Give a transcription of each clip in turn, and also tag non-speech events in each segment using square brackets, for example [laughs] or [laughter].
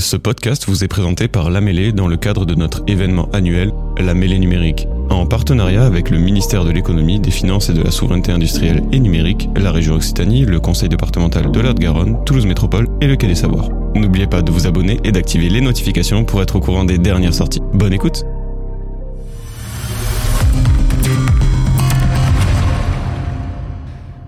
Ce podcast vous est présenté par La Mêlée dans le cadre de notre événement annuel La Mêlée numérique, en partenariat avec le ministère de l'économie, des finances et de la souveraineté industrielle et numérique, la région Occitanie, le conseil départemental de de garonne Toulouse Métropole et le Quai des Savoirs. N'oubliez pas de vous abonner et d'activer les notifications pour être au courant des dernières sorties. Bonne écoute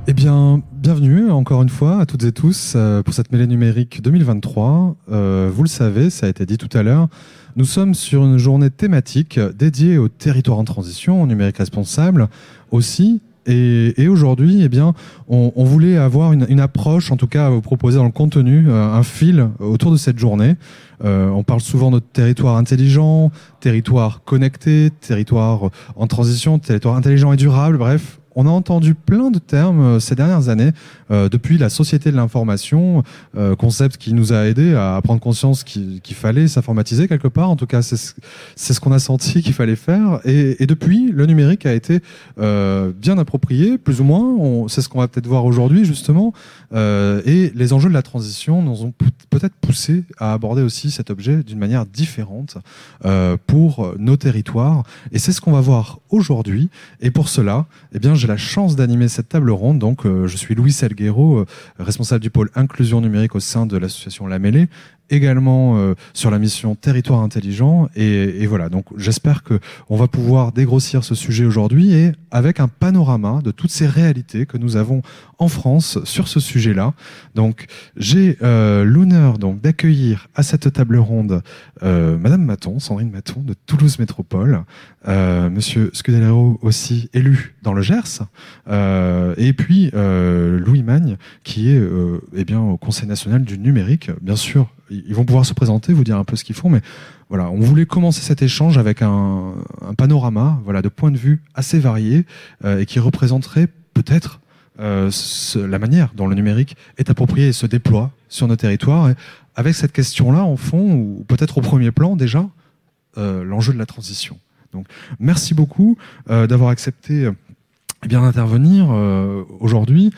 Eh bien, bienvenue encore une fois à toutes et tous euh, pour cette mêlée numérique 2023. Euh, vous le savez, ça a été dit tout à l'heure, nous sommes sur une journée thématique dédiée au territoire en transition, au numérique responsable aussi. Et, aujourd'hui, eh bien, on, voulait avoir une, approche, en tout cas, à vous proposer dans le contenu, euh, un fil autour de cette journée. on parle souvent de territoire intelligent, territoire connecté, territoire en transition, territoire intelligent et durable. Bref, on a entendu plein de termes euh, ces dernières années, euh, depuis la société de l'information, euh, concept qui nous a aidé à prendre conscience qu'il fallait s'informatiser quelque part. En tout cas, c'est ce, qu'on a senti qu'il fallait faire. Et, depuis, le numérique a été bien approprié, plus ou moins. C'est ce qu'on va peut-être voir aujourd'hui, justement. et les enjeux de la transition nous ont peut-être poussé à aborder aussi cet objet d'une manière différente pour nos territoires. Et c'est ce qu'on va voir aujourd'hui. Et pour cela, eh bien, j'ai la chance d'animer cette table ronde. Donc, euh, je suis Louis Salguero, euh, responsable du pôle inclusion numérique au sein de l'association La également euh, sur la mission Territoire intelligent. Et, voilà, donc j'espère que on va pouvoir dégrossir ce sujet aujourd'hui et avec un panorama de toutes ces réalités que nous avons en France sur ce sujet-là. Donc j'ai euh, l'honneur donc d'accueillir à cette table ronde euh, Madame Maton, Sandrine Maton de Toulouse Métropole, Monsieur Scudellero aussi élu dans le Gers, et puis Louis Magne qui est eh bien au Conseil national du numérique, bien sûr ils vont pouvoir se présenter, vous dire un peu ce qu'ils font, mais voilà, on voulait commencer cet échange avec un, panorama, voilà, de points de vue assez variés euh, et qui représenterait peut-être euh, la manière dont le numérique est approprié et se déploie sur nos territoires, avec cette question-là en fond, ou peut-être au premier plan déjà, euh, l'enjeu de la transition. Donc, merci beaucoup d'avoir accepté eh bien d'intervenir aujourd'hui.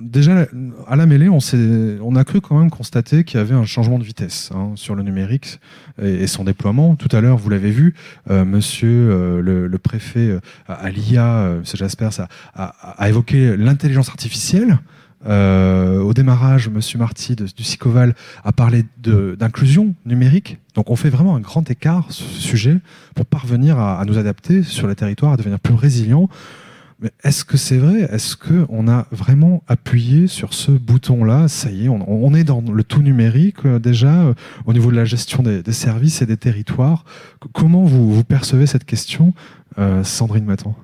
Déjà, à la mêlée, on, a cru quand même constater qu'il y avait un changement de vitesse hein, sur le numérique et, son déploiement. Tout à l'heure, vous l'avez vu, euh, monsieur euh, le, préfet euh, à l'IA, monsieur Jaspers, a, évoqué l'intelligence artificielle. au démarrage, monsieur Marty du SICOVAL a parlé d'inclusion numérique. Donc on fait vraiment un grand écart sur ce sujet pour parvenir à, nous adapter sur le territoire, à devenir plus résilient. Mais est-ce que c'est vrai? Est-ce qu'on a vraiment appuyé sur ce bouton-là? Ça y est, on, est dans le tout numérique euh, déjà euh, au niveau de la gestion des, services et des territoires. comment vous, percevez cette question, euh, Sandrine Maton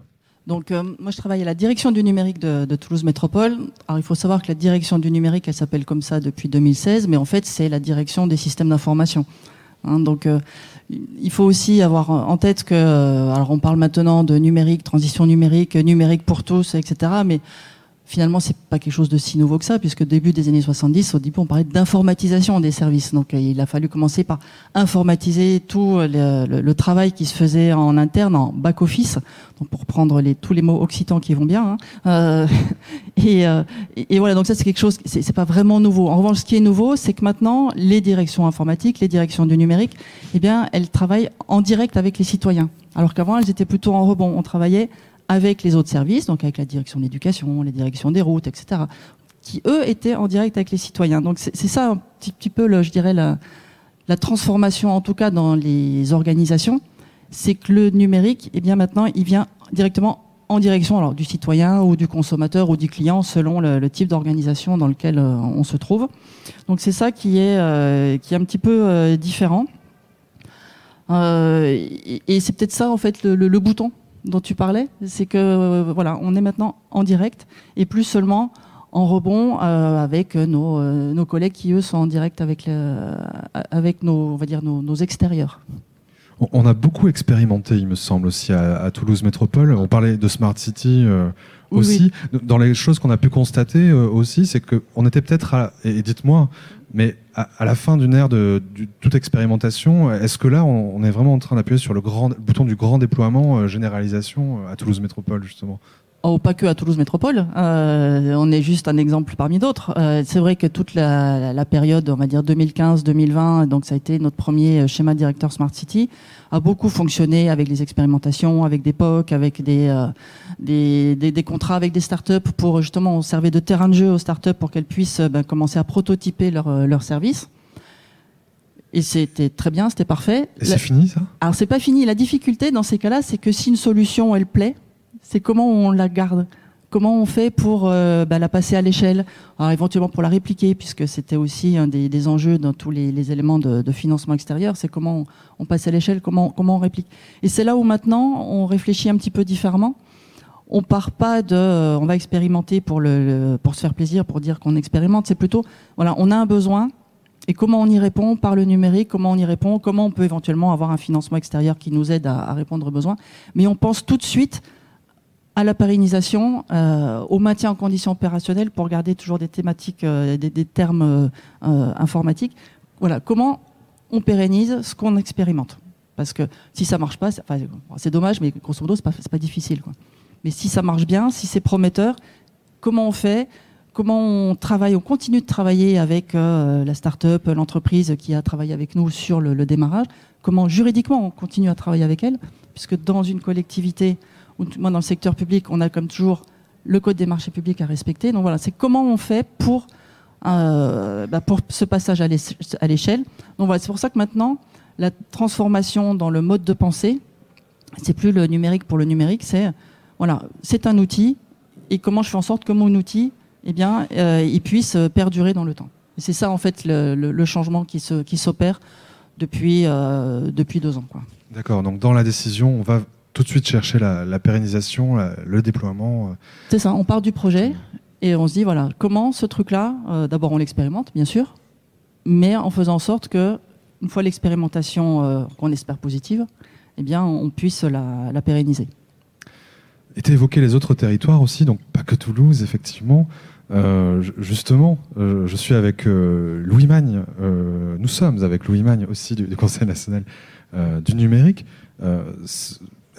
donc moi je travaille à la direction du numérique de, de, Toulouse Métropole. Alors il faut savoir que la direction du numérique elle s'appelle comme ça depuis 2016, mais en fait c'est la direction des systèmes d'information. Hein, donc, euh, il faut aussi avoir en tête que, euh, alors on parle maintenant de numérique, transition numérique, numérique pour tous, etc. Mais finalement, c'est pas quelque chose de si nouveau que ça, puisque début des années 70, au début, on parlait d'informatisation des services. Donc, euh, il a fallu commencer par informatiser tout le, travail qui se faisait en interne, en back-office, pour prendre les, tous les mots occitans qui vont bien. Hein. Euh, [laughs] euh, et, voilà, donc ça, c'est quelque chose, c'est pas vraiment nouveau. En revanche, ce qui est nouveau, c'est que maintenant, les directions informatiques, les directions du numérique, eh bien, elles travaillent en direct avec les citoyens. Alors qu'avant, elles étaient plutôt en rebond. On travaillait avec les autres services, donc avec la direction de l'éducation, les directions des routes, etc., qui eux étaient en direct avec les citoyens. Donc c'est ça un petit, peu, le, je dirais, la, la, transformation, en tout cas dans les organisations, c'est que le numérique, eh bien maintenant, il vient directement en direction alors du citoyen ou du consommateur ou du client selon le, type d'organisation dans lequel euh, on se trouve. Donc c'est ça qui est euh, qui est un petit peu euh, différent. et, et c'est peut-être ça en fait le, le, bouton dont tu parlais, c'est que euh, voilà, on est maintenant en direct et plus seulement en rebond euh, avec nos, euh, nos, collègues qui eux sont en direct avec, avec nos, on va dire nos, extérieurs. On a beaucoup expérimenté, il me semble, aussi à, Toulouse Métropole. On parlait de Smart City aussi. Dans les choses qu'on a pu constater aussi, c'est qu'on était peut-être, et dites-moi, mais à, la fin d'une ère de, toute expérimentation, est-ce que là, on, est vraiment en train d'appuyer sur le, grand, bouton du grand déploiement, euh, généralisation euh, à Toulouse Métropole, justement? Oh, pas que à Toulouse Métropole. Euh, on est juste un exemple parmi d'autres. Euh, c'est vrai que toute la, la, période, on va dire 2015-2020, donc ça a été notre premier euh, schéma directeur Smart City, a beaucoup fonctionné avec les expérimentations, avec des POC, avec des, euh, des, des, des, contrats avec des startups pour justement on servait de terrain de jeu aux startups pour qu'elles puissent ben, commencer à prototyper leurs leur services. Et c'était très bien, c'était parfait. Et c'est fini ça? Alors c'est pas fini. La difficulté dans ces cas-là, c'est que si une solution elle plaît, c'est comment on la garde? Comment on fait pour euh, bah, la passer à l'échelle? Éventuellement pour la répliquer, puisque c'était aussi un des, enjeux dans tous les, éléments de, financement extérieur, c'est comment on, passe à l'échelle, comment, comment on réplique. Et c'est là où maintenant on réfléchit un petit peu différemment. On part pas de, euh, on va expérimenter pour se faire plaisir, pour dire qu'on expérimente. C'est plutôt, voilà, on a un besoin, et comment on y répond par le numérique, comment on y répond, comment on peut éventuellement avoir un financement extérieur qui nous aide à répondre aux besoins. Mais on pense tout de suite à la pérennisation, euh, au maintien en conditions opérationnelles pour garder toujours des thématiques, euh, des, termes euh, informatiques. Voilà, comment on pérennise ce qu'on expérimente Parce que si ça marche pas, c'est dommage, mais grosso modo, c'est pas, pas difficile. Mais si ça marche bien, si c'est prometteur, comment on fait Comment on travaille On continue de travailler avec la start-up, l'entreprise qui a travaillé avec nous sur le, démarrage. Comment juridiquement on continue à travailler avec elle Puisque dans une collectivité, moi dans le secteur public, on a comme toujours le code des marchés publics à respecter. Donc voilà, c'est comment on fait pour, euh, bah pour ce passage à l'échelle. Donc voilà, c'est pour ça que maintenant, la transformation dans le mode de pensée, c'est plus le numérique pour le numérique, c'est voilà, c'est un outil et comment je fais en sorte que mon outil, eh bien, euh, il puisse perdurer dans le temps. Et c'est ça en fait le, changement qui se qui s'opère depuis euh, depuis deux ans. D'accord. Donc dans la décision, on va tout de suite chercher la, la pérennisation, la, le déploiement. euh. C'est ça, on part du projet et on se dit voilà, comment ce truc-là, euh, d'abord on l'expérimente, bien sûr, mais en faisant en sorte que, une fois l'expérimentation euh, qu'on espère positive, eh bien, on puisse la, la pérenniser. Et tu évoqué les autres territoires aussi, donc pas que Toulouse, effectivement. Euh, justement, euh, je suis avec euh, Louis Magne, nous sommes avec Louis Magne aussi du, du Conseil national du numérique.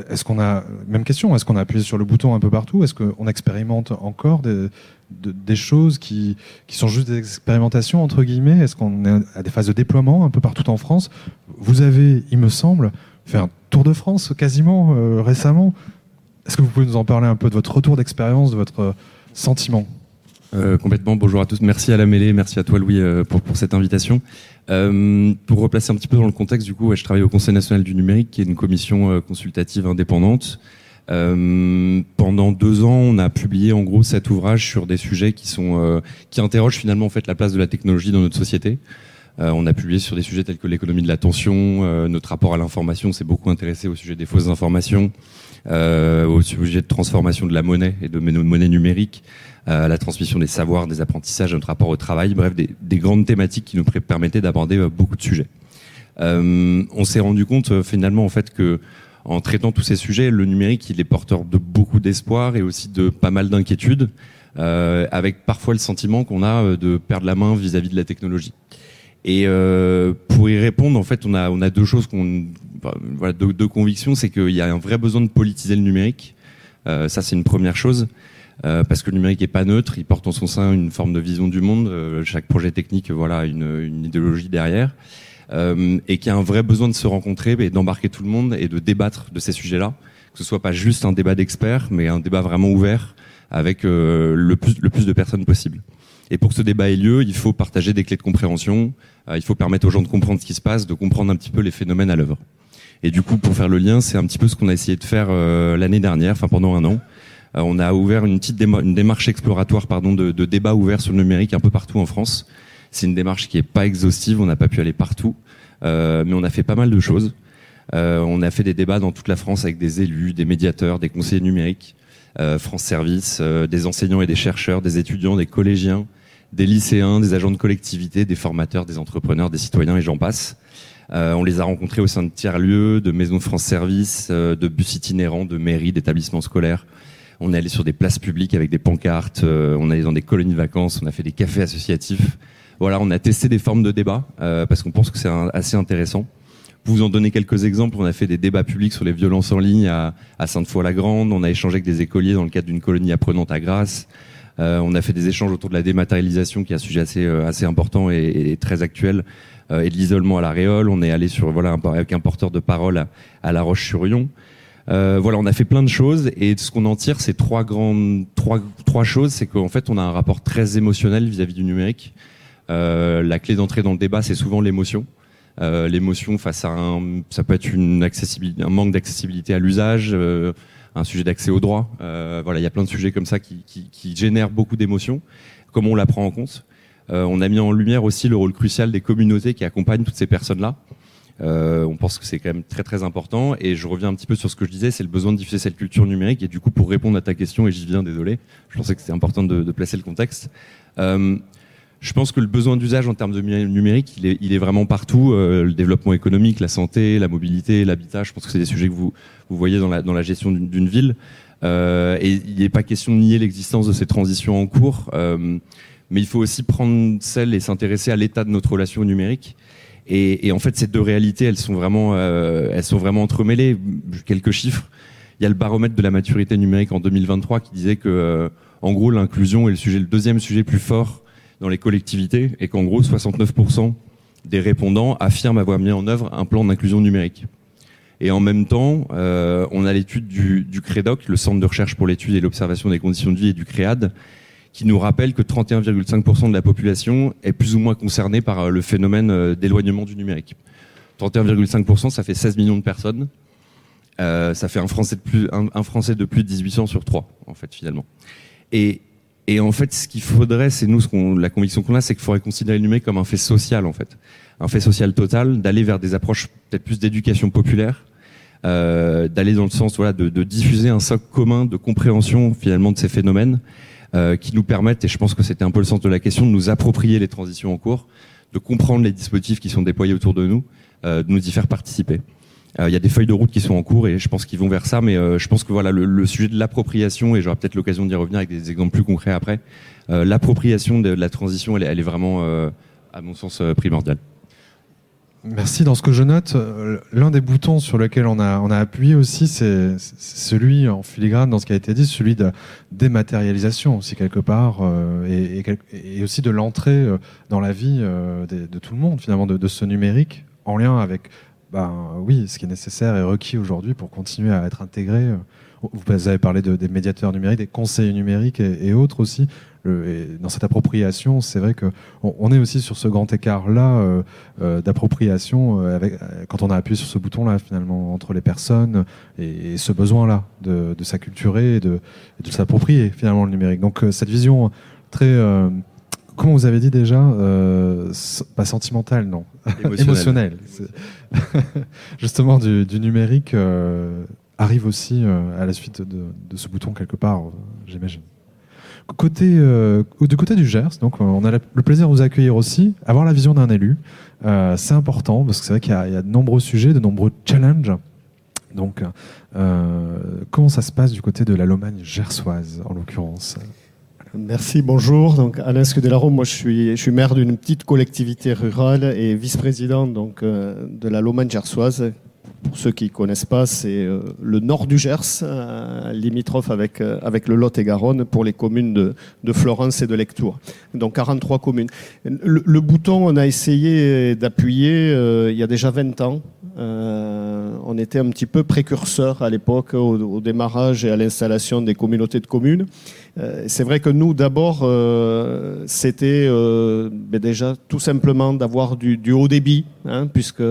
Est-ce qu'on a, même question, est-ce qu'on a appuyé sur le bouton un peu partout? Est-ce qu'on expérimente encore des, de, des choses qui, qui sont juste des expérimentations, entre guillemets? Est-ce qu'on est à des phases de déploiement un peu partout en France? Vous avez, il me semble, fait un tour de France quasiment euh, récemment. Est-ce que vous pouvez nous en parler un peu de votre retour d'expérience, de votre sentiment? Euh, complètement. Bonjour à tous. Merci à la mêlée, merci à toi Louis euh, pour, pour cette invitation. Euh, pour replacer un petit peu dans le contexte, du coup, je travaille au Conseil national du numérique, qui est une commission euh, consultative indépendante. Euh, pendant deux ans, on a publié en gros cet ouvrage sur des sujets qui sont qui interrogent finalement en fait la place de la technologie dans notre société. on a publié sur des sujets tels que l'économie de l'attention, notre rapport à l'information s'est beaucoup intéressé au sujet des fausses informations, au sujet de transformation de la monnaie et de monnaie numérique euh, la transmission des savoirs, des apprentissages, notre rapport au travail, bref, des, des grandes thématiques qui nous permettaient d'aborder euh, beaucoup de sujets. Euh, on s'est rendu compte euh, finalement en fait que en traitant tous ces sujets, le numérique il est porteur de beaucoup d'espoir et aussi de pas mal d'inquiétudes, avec parfois le sentiment qu'on a de perdre la main vis-à-vis -vis de la technologie. Et euh, pour y répondre, en fait, on a on a deux choses qu'on voilà deux, deux convictions, c'est qu'il y a un vrai besoin de politiser le numérique. Euh, ça, c'est une première chose. Euh, parce que le numérique est pas neutre, il porte en son sein une forme de vision du monde. Euh, chaque projet technique, voilà, une, une idéologie derrière, euh, et qui a un vrai besoin de se rencontrer et d'embarquer tout le monde et de débattre de ces sujets-là, que ce soit pas juste un débat d'experts, mais un débat vraiment ouvert avec euh, le plus le plus de personnes possible. Et pour que ce débat ait lieu, il faut partager des clés de compréhension. il faut permettre aux gens de comprendre ce qui se passe, de comprendre un petit peu les phénomènes à l'œuvre. Et du coup, pour faire le lien, c'est un petit peu ce qu'on a essayé de faire l'année dernière, enfin pendant un an. Euh, on a ouvert une petite démarche exploratoire de, de débat ouvert sur le numérique un peu partout en France. C'est une démarche qui est pas exhaustive, on n'a pas pu aller partout, euh, mais on a fait pas mal de choses. Euh, on a fait des débats dans toute la France avec des élus, des médiateurs, des conseillers numériques, France Service, des enseignants et des chercheurs, des étudiants, des collégiens, des lycéens, des agents de collectivité, des formateurs, des entrepreneurs, des citoyens et j'en passe. On les a rencontrés au sein de tiers-lieux, de maisons France Service, de bus itinérants, de mairies, d'établissements scolaires, on est allé sur des places publiques avec des pancartes, euh, on est allé dans des colonies de vacances, on a fait des cafés associatifs. Voilà, on a testé des formes de débat euh, parce qu'on pense que c'est assez intéressant Pour vous en donner quelques exemples, on a fait des débats publics sur les violences en ligne à, Sainte-Foy-la-Grande. On a échangé avec des écoliers dans le cadre d'une colonie apprenante à Grasse. Euh, on a fait des échanges autour de la dématérialisation, qui est un sujet assez, important et, très actuel, et de l'isolement à la Réole. On est allé sur voilà avec un porteur de parole à, La Roche-sur-Yon. Voilà, on a fait plein de choses et ce qu'on en tire, c'est trois grandes, trois, trois choses. C'est qu'en fait, on a un rapport très émotionnel vis-à-vis du numérique. la clé d'entrée dans le débat, c'est souvent l'émotion. l'émotion face à un, ça peut être une accessibilité, un manque d'accessibilité à l'usage, un sujet d'accès au droit. Euh, voilà, il y a plein de sujets comme ça qui, génèrent beaucoup d'émotions. Comment on la prend en compte? Euh, On a mis en lumière aussi le rôle crucial des communautés qui accompagnent toutes ces personnes-là. Euh, on pense que c'est quand même très très important et je reviens un petit peu sur ce que je disais, c'est le besoin de diffuser cette culture numérique et du coup pour répondre à ta question et j'y viens désolé, je pensais que c'était important de, placer le contexte. Je pense que le besoin d'usage en termes de numérique, il est, il est vraiment partout. Euh, le développement économique, la santé, la mobilité, l'habitat, je pense que c'est des sujets que vous, vous voyez dans la, dans la gestion d'une ville. Euh, et il n'est pas question de nier l'existence de ces transitions en cours, euh, mais il faut aussi prendre celle et s'intéresser à l'état de notre relation numérique. Et, et, en fait, ces deux réalités, elles sont vraiment, euh, elles sont vraiment entremêlées. Quelques chiffres. Il y a le baromètre de la maturité numérique en 2023 qui disait que, euh, en gros, l'inclusion est le sujet, le deuxième sujet plus fort dans les collectivités et qu'en gros 69% des répondants affirment avoir mis en œuvre un plan d'inclusion numérique. Et en même temps, euh, on a l'étude du, du, CREDOC, le Centre de recherche pour l'étude et l'observation des conditions de vie et du CREAD, qui nous rappelle que 31,5% de la population est plus ou moins concernée par euh, le phénomène euh, d'éloignement du numérique. 31,5%, ça fait 16 millions de personnes. Euh, ça fait un Français de plus, un, Français de plus de 18 ans sur 3, en fait, finalement. Et, et en fait, ce qu'il faudrait, c'est nous, la conviction qu'on a, c'est qu'il faudrait considérer le numérique comme un fait social, en fait, un fait social total, d'aller vers des approches peut-être plus d'éducation populaire, d'aller dans le sens, voilà, de, de, diffuser un socle commun de compréhension finalement de ces phénomènes, qui nous permettent, et je pense que c'était un peu le sens de la question, de nous approprier les transitions en cours, de comprendre les dispositifs qui sont déployés autour de nous, euh, de nous y faire participer. Euh, il y a des feuilles de route qui sont en cours et je pense qu'ils vont vers ça, mais euh, je pense que voilà le, sujet de l'appropriation et j'aurai peut-être l'occasion d'y revenir avec des exemples plus concrets après. Euh, l'appropriation de, la transition, elle, elle est vraiment, à mon sens, primordiale. Merci. Dans ce que je note, l'un des boutons sur lequel on a, appuyé aussi, c'est celui en filigrane dans ce qui a été dit, celui de dématérialisation aussi quelque part, et, et, aussi de l'entrée dans la vie de, tout le monde finalement de, ce numérique en lien avec ben, oui, ce qui est nécessaire et requis aujourd'hui pour continuer à être intégré. Vous avez parlé de, des médiateurs numériques, des conseils numériques et, autres aussi. Et dans cette appropriation, c'est vrai qu'on on est aussi sur ce grand écart-là euh, euh, d'appropriation euh, quand on a appuyé sur ce bouton-là, finalement, entre les personnes et, ce besoin-là de, de s'acculturer et de, de s'approprier finalement le numérique. Donc cette vision très comment vous avez dit déjà euh, Pas sentimental, non. Émotionnel. [laughs] [laughs] Justement, du, numérique euh, arrive aussi euh, à la suite de, ce bouton quelque part, j'imagine. Côté, du côté du Gers, donc on a le plaisir de vous accueillir aussi, avoir la vision d'un élu, c'est important parce que c'est vrai qu'il y, a de nombreux sujets, de nombreux challenges. Donc, comment ça se passe du côté de la Lomagne gersoise, en l'occurrence? Merci, bonjour. Donc Alain Scudelaro, moi je suis, maire d'une petite collectivité rurale et vice-président euh, de la Lomagne gersoise. Pour ceux qui ne connaissent pas, c'est euh, le nord du Gers, euh, limitrophe avec, avec le Lot et Garonne pour les communes de, de Florence et de Lectoure. Donc 43 communes. Le, bouton, on a essayé d'appuyer il y a déjà 20 ans. on était un petit peu précurseur à l'époque au démarrage et à l'installation des communautés de communes. Euh, c'est vrai que nous, d'abord, euh, c'était euh, ben déjà tout simplement d'avoir du, haut débit, hein, puisque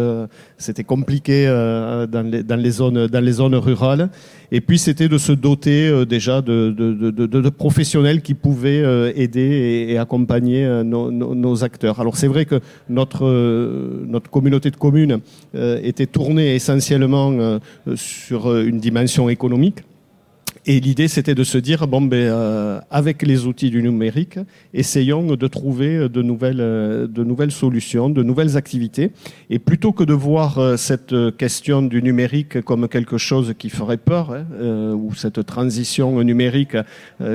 c'était compliqué dans les, dans, les, zones, dans les zones rurales. Et puis, c'était de se doter déjà de, de, de, professionnels qui pouvaient aider et, accompagner nos, nos, acteurs. Alors, c'est vrai que notre, notre communauté de communes était tournée essentiellement sur une dimension économique. Et l'idée, c'était de se dire, bon, ben, euh, avec les outils du numérique, essayons de trouver de nouvelles, euh, de nouvelles solutions, de nouvelles activités. Et plutôt que de voir euh, cette question du numérique comme quelque chose qui ferait peur, hein, ou cette transition numérique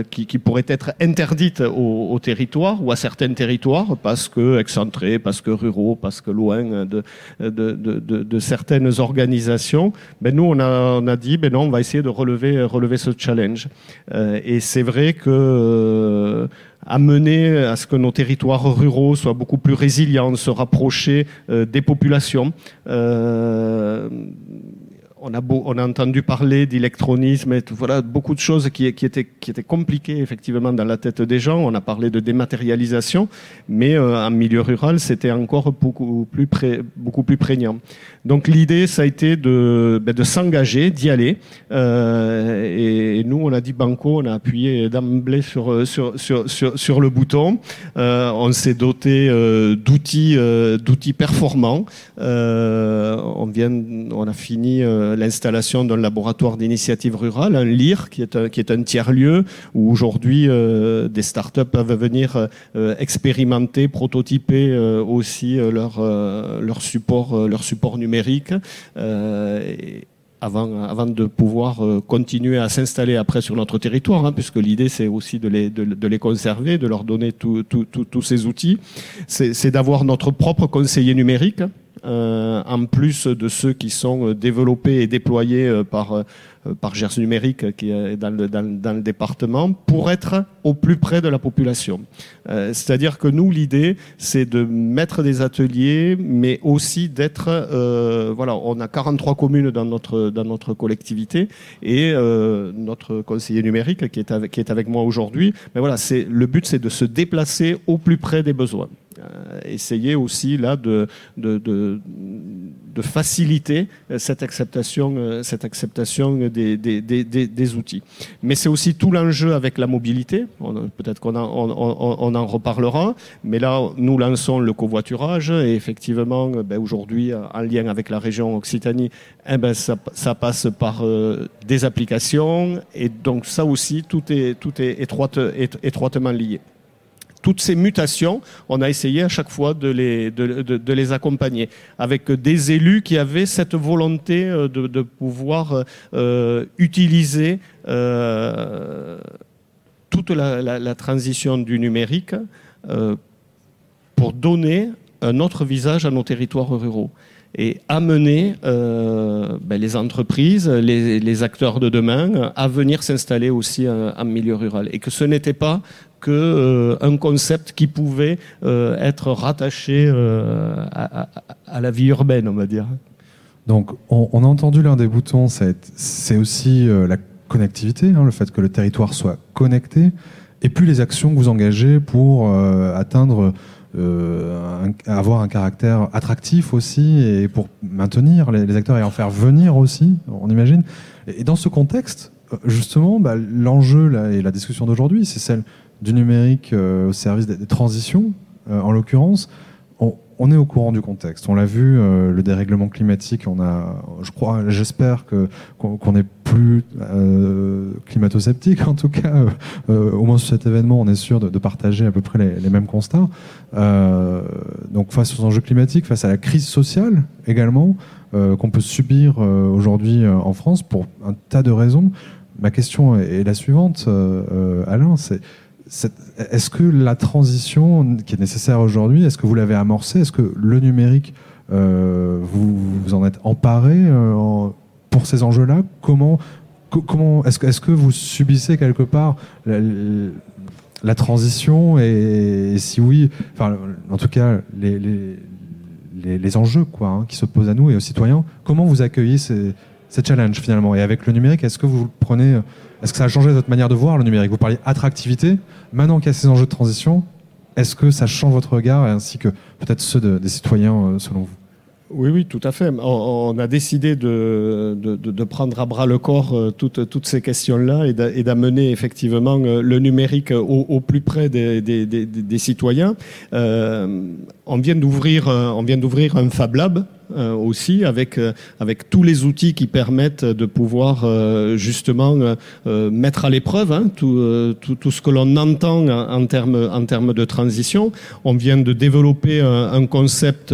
qui, qui, pourrait être interdite au, au, territoire ou à certains territoires, parce que excentrés, parce que ruraux, parce que loin de, de, de, de, de certaines organisations, ben, nous, on a, on a dit, ben non, on va essayer de relever, relever ce challenge. Euh, et c'est vrai que euh, amener à ce que nos territoires ruraux soient beaucoup plus résilients, se rapprocher euh, des populations on a, on a entendu parler d'électronisme et tout, voilà, beaucoup de choses qui, étaient, qui étaient compliquées effectivement dans la tête des gens. On a parlé de dématérialisation, mais euh, en milieu rural, c'était encore beaucoup plus, pré, beaucoup plus prégnant. Donc l'idée, ça a été de, ben, de s'engager, d'y aller. Euh, et, nous, on a dit banco, on a appuyé d'emblée sur, sur, sur, sur, sur le bouton. Euh, on s'est doté euh, d'outils, euh, d'outils performants. on, vient, on a fini euh, l'installation d'un laboratoire d'initiative rurale, un LIR, qui est un, qui est un tiers-lieu où aujourd'hui euh, des startups peuvent venir euh, expérimenter, prototyper aussi leur, leur, support, leur support numérique. avant, avant de pouvoir continuer à s'installer après sur notre territoire, hein, puisque l'idée c'est aussi de les, de, de, les conserver, de leur donner tous ces outils. C'est d'avoir notre propre conseiller numérique euh, en plus de ceux qui sont euh, développés et déployés euh, par, par Gers Numérique, qui est dans le, dans, le, département, pour être au plus près de la population. C'est-à-dire que nous, l'idée, c'est de mettre des ateliers, mais aussi d'être... voilà, on a 43 communes dans notre, dans notre collectivité, et notre conseiller numérique, qui est avec, qui est avec moi aujourd'hui, mais voilà, le but, c'est de se déplacer au plus près des besoins. Euh, essayer aussi là de, faciliter cette acceptation, euh, cette acceptation des, outils. Mais c'est aussi tout l'enjeu avec la mobilité. Peut-être qu'on en, reparlera. Mais là, nous lançons le covoiturage et effectivement, ben aujourd'hui, en lien avec la région Occitanie, eh ben ça, passe par euh, des applications et donc ça aussi, tout est, étroitement lié toutes ces mutations, on a essayé à chaque fois de les, accompagner avec des élus qui avaient cette volonté euh, de, pouvoir euh, utiliser euh, toute la, transition du numérique pour donner un autre visage à nos territoires ruraux et amener ben, les entreprises, les, les, acteurs de demain à venir s'installer aussi en, en, milieu rural. Et que ce n'était pas que euh, un concept qui pouvait euh, être rattaché euh, à, la vie urbaine, on va dire. Donc, on, a entendu l'un des boutons, c'est aussi la connectivité, hein, le fait que le territoire soit connecté, et puis les actions que vous engagez pour atteindre avoir un caractère attractif aussi et pour maintenir les, acteurs et en faire venir aussi, on imagine. Et, et dans ce contexte, justement, bah, l'enjeu et la discussion d'aujourd'hui, c'est celle du numérique euh, au service des, transitions, euh, en l'occurrence. On, est au courant du contexte. On l'a vu, euh, le dérèglement climatique. On a, je crois, j'espère que qu'on qu est plus climato-sceptique. [laughs] En tout cas, au moins sur cet événement, on est sûr de, de partager à peu près les, les mêmes constats. donc, face aux enjeux climatiques, face à la crise sociale également, qu'on peut subir aujourd'hui en France pour un tas de raisons. Ma question est la suivante, Alain, c'est est-ce que la transition qui est nécessaire aujourd'hui, est-ce que vous l'avez amorcée? Est-ce que le numérique, euh, vous, vous, en êtes emparé euh, pour ces enjeux-là? Comment, comment est-ce que, vous subissez quelque part la, transition? Et, si oui, enfin, en tout cas, les, les enjeux quoi, hein, qui se posent à nous et aux citoyens, comment vous accueillez ces, ces challenges finalement? Et avec le numérique, est-ce que vous prenez est-ce que ça a changé votre manière de voir le numérique? Vous parliez attractivité. Maintenant qu'il y a ces enjeux de transition, est-ce que ça change votre regard ainsi que peut-être ceux de, des citoyens euh, selon vous? Oui, oui, tout à fait. On, a décidé de, de, prendre à bras le corps euh, toutes, toutes ces questions-là et d'amener effectivement euh, le numérique au, plus près des, des, citoyens. On vient d'ouvrir un Fab Lab aussi, avec, avec tous les outils qui permettent de pouvoir justement mettre à l'épreuve hein, tout, tout, tout, ce que l'on entend en termes en termes de transition. On vient de développer un, concept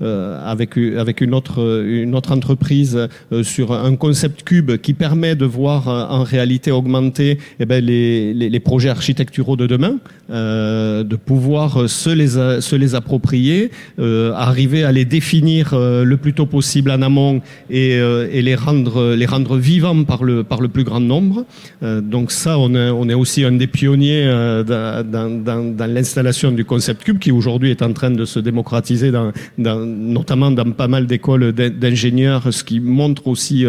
avec, avec une, autre, une autre entreprise sur un concept cube qui permet de voir en réalité augmenter eh ben, les, les, projets architecturaux de demain, euh, de pouvoir se les, se les approprier, euh, arriver à les définir euh, le plus tôt possible en amont et, et, les, rendre, les rendre vivants par le, par le plus grand nombre. donc ça, on est, on est aussi un des pionniers dans, dans, dans l'installation du concept cube qui aujourd'hui est en train de se démocratiser, dans, dans, notamment dans pas mal d'écoles d'ingénieurs, ce qui montre aussi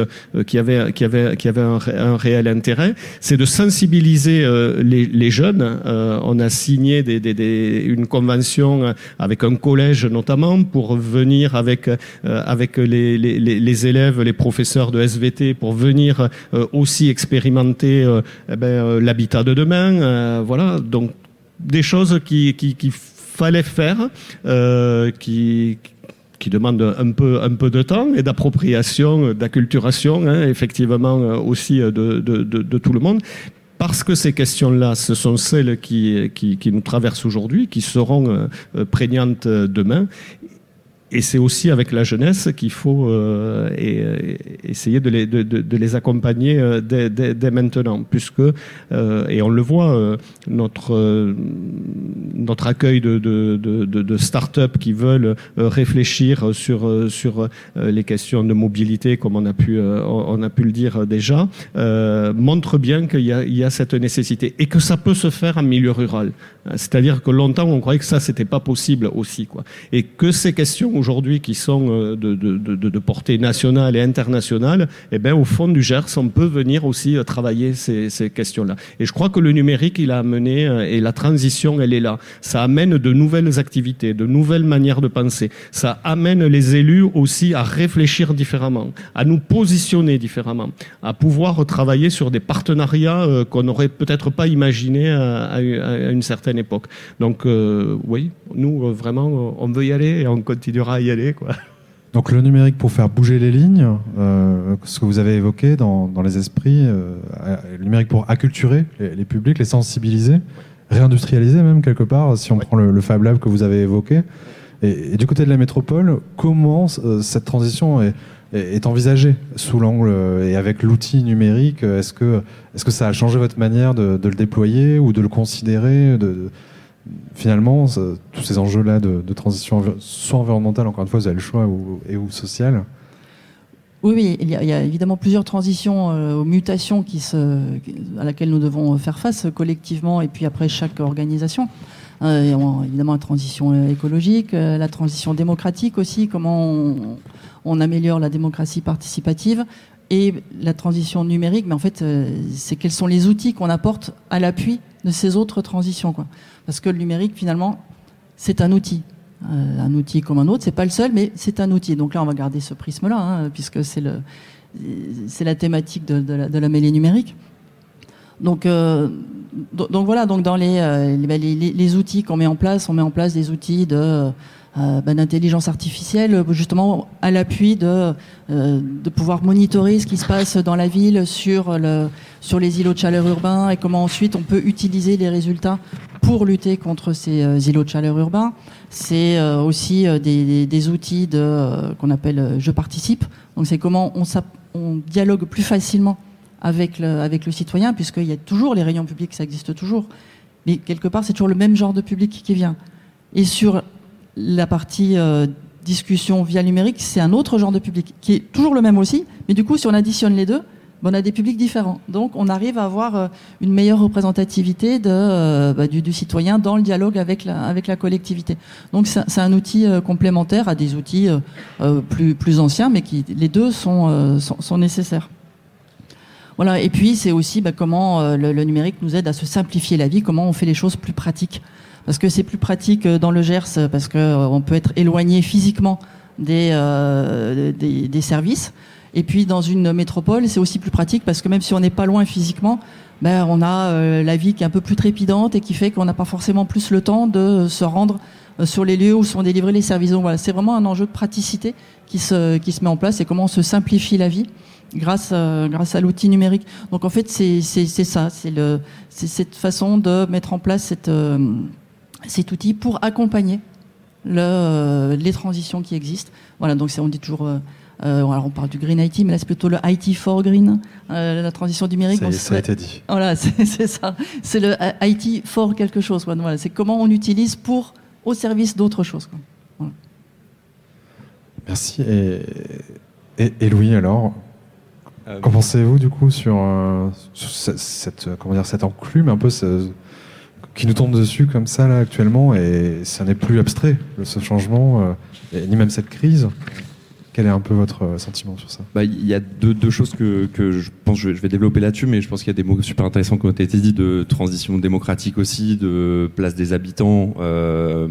qu'il y avait, qu'il y avait, qu'il y avait un, réel intérêt. C'est de sensibiliser les, les jeunes. on a a signé des, des, des, une convention avec un collège notamment pour venir avec, euh, avec les, élèves, les professeurs de SVT, pour venir euh, aussi expérimenter euh, eh ben, l'habitat de demain. voilà, donc des choses qui, qui, qui fallait faire, qui qui demande un peu, un peu de temps et d'appropriation, d'acculturation, hein, effectivement aussi de, tout le monde parce que ces questions-là, ce sont celles qui, qui, nous traversent aujourd'hui, qui seront euh, prégnantes demain, et c'est aussi avec la jeunesse qu'il faut euh, euh, essayer de les, de, de, les accompagner euh, dès, dès, dès, maintenant, puisque, euh, et on le voit, euh, notre, notre accueil de, de, de, start-up qui veulent réfléchir sur, sur les questions de mobilité, comme on a pu, on a pu le dire déjà, montre bien qu'il y, a, y a cette nécessité et que ça peut se faire en milieu rural. C'est-à-dire que longtemps, on croyait que ça, c'était pas possible aussi. Quoi. Et que ces questions aujourd'hui qui sont euh, de, de, de, de, portée nationale et internationale, eh ben, au fond du Gers, on peut venir aussi euh, travailler ces, ces questions-là. Et je crois que le numérique, il a amené, euh, et la transition, elle est là. Ça amène de nouvelles activités, de nouvelles manières de penser. Ça amène les élus aussi à réfléchir différemment, à nous positionner différemment, à pouvoir travailler sur des partenariats qu'on n'aurait peut-être pas imaginé à, à, une certaine époque. Donc, euh, oui, nous, vraiment, on veut y aller et on continuera à y aller. Quoi. Donc le numérique pour faire bouger les lignes, euh, ce que vous avez évoqué dans, dans les esprits, euh, le numérique pour acculturer les, les, publics, les sensibiliser, réindustrialiser même quelque part, si on prend le, le, Fab Lab que vous avez évoqué. Et, et du côté de la métropole, comment euh, cette transition est, est envisagée sous l'angle euh, et avec l'outil numérique Est-ce que, est que ça a changé votre manière de, le déployer ou de le considérer de, finalement, tous ces enjeux-là de, transition, soit environnementale, encore une fois, vous avez le choix, ou, et ou sociale oui, il y, a, évidemment plusieurs transitions euh, mutations qui se, à laquelle nous devons faire face collectivement et puis après chaque organisation. Euh, évidemment la transition écologique, euh, la transition démocratique aussi, comment on, améliore la démocratie participative et la transition numérique. Mais en fait, euh, c'est quels sont les outils qu'on apporte à l'appui de ces autres transitions. Quoi. Parce que le numérique, finalement, c'est un outil. Euh, un outil comme un autre, c'est pas le seul, mais c'est un outil. Donc là, on va garder ce prisme-là, hein, puisque c'est la thématique de, la, mêlée numérique. Donc, euh, voilà, donc dans les, les outils qu'on met en place, on met en place des outils de euh, ben, d'intelligence artificielle, justement à l'appui de, euh, de pouvoir monitorer ce qui se passe dans la ville sur, le, sur les îlots de chaleur urbains et comment ensuite on peut utiliser les résultats pour lutter contre ces euh, îlots de chaleur urbains. C'est euh, aussi euh, des, des, des, outils de, qu'on appelle je participe. Donc c'est comment on, on dialogue plus facilement avec le, avec le citoyen, puisqu'il y a toujours les réunions publiques, ça existe toujours. Mais quelque part, c'est toujours le même genre de public qui vient. Et sur la partie euh, discussion via numérique, c'est un autre genre de public qui est toujours le même aussi, mais du coup, si on additionne les deux, ben, on a des publics différents. Donc, on arrive à avoir euh, une meilleure représentativité euh, bah, du, citoyen dans le dialogue avec la, collectivité. Donc, c'est un outil complémentaire à des outils plus, anciens, mais les deux sont, sont, nécessaires. Voilà. Et puis, c'est aussi bah, comment le numérique nous aide à se simplifier la vie, comment on fait les choses plus pratiques parce que c'est plus pratique dans le Gers, parce qu'on euh, peut être éloigné physiquement des, euh, des, des, services. Et puis dans une métropole, c'est aussi plus pratique parce que même si on n'est pas loin physiquement, ben, on a euh, la vie qui est un peu plus trépidante et qui fait qu'on n'a pas forcément plus le temps de se rendre sur les lieux où sont délivrés les services. Donc voilà, c'est vraiment un enjeu de praticité qui se, qui se met en place et comment on se simplifie la vie grâce grâce à l'outil numérique. Donc en fait, c'est ça, c'est cette façon de mettre en place cette, cet outil pour accompagner le, les transitions qui existent. Voilà, donc on dit toujours euh, alors on parle du Green IT, mais là c'est plutôt le IT for Green, euh, la transition numérique. Ça, ça a été dit. Voilà, [laughs] c'est ça. C'est le IT for quelque chose. Voilà, c'est comment on utilise pour au service d'autre chose. Voilà. Merci. Et, et, Louis, alors, euh, qu'en pensez-vous du coup sur, euh, sur cette, comment dire, cette enclume un peu ce, qui nous tombe dessus comme ça là actuellement et ça n'est plus abstrait ce changement ni même cette crise quel est un peu votre euh, sentiment sur ça? Bah, Il y a deux, deux choses que, que, je pense je, je vais développer là-dessus, mais je pense qu'il y a des mots super intéressants qui ont été dit, de transition démocratique aussi, de place des habitants, euh,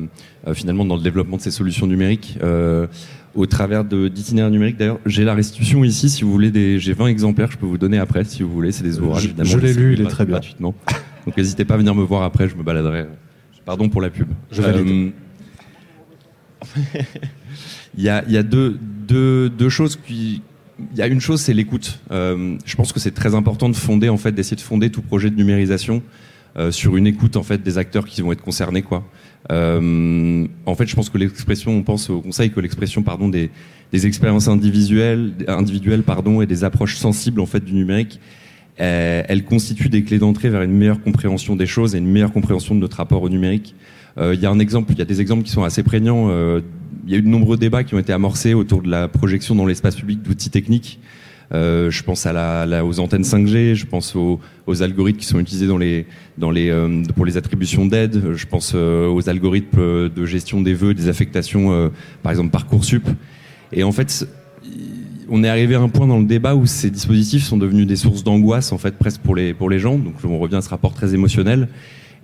euh, finalement dans le développement de ces solutions numériques. Euh, au travers d'itinéraires numériques. D'ailleurs, j'ai la restitution ici, si vous voulez, des... j'ai 20 exemplaires, je peux vous donner après, si vous voulez. C'est des ouvrages, évidemment. Je l'ai lu, il est très bien. Gratuitement. [laughs] Donc n'hésitez pas à venir me voir après, je me baladerai. Pardon pour la pub. Je valide. [laughs] Il y a, y a deux, deux, deux choses qui, il y a une chose, c'est l'écoute. Euh, je pense que c'est très important de fonder, en fait, d'essayer de fonder tout projet de numérisation euh, sur une écoute, en fait, des acteurs qui vont être concernés, quoi. Euh, en fait, je pense que l'expression, on pense au Conseil que l'expression, pardon, des, des expériences individuelles, individuelles, pardon, et des approches sensibles, en fait, du numérique, euh, elle constitue des clés d'entrée vers une meilleure compréhension des choses et une meilleure compréhension de notre rapport au numérique. Euh, il y a un exemple, il y a des exemples qui sont assez prégnants il y a eu de nombreux débats qui ont été amorcés autour de la projection dans l'espace public d'outils techniques. Euh, je pense à la, aux antennes 5G, je pense aux, aux, algorithmes qui sont utilisés dans les, dans les, euh, pour les attributions d'aide, je pense euh, aux algorithmes de gestion des vœux, des affectations, euh, par exemple Parcoursup. Et en fait, on est arrivé à un point dans le débat où ces dispositifs sont devenus des sources d'angoisse, en fait, presque pour les, gens. Donc on revient à ce rapport très émotionnel.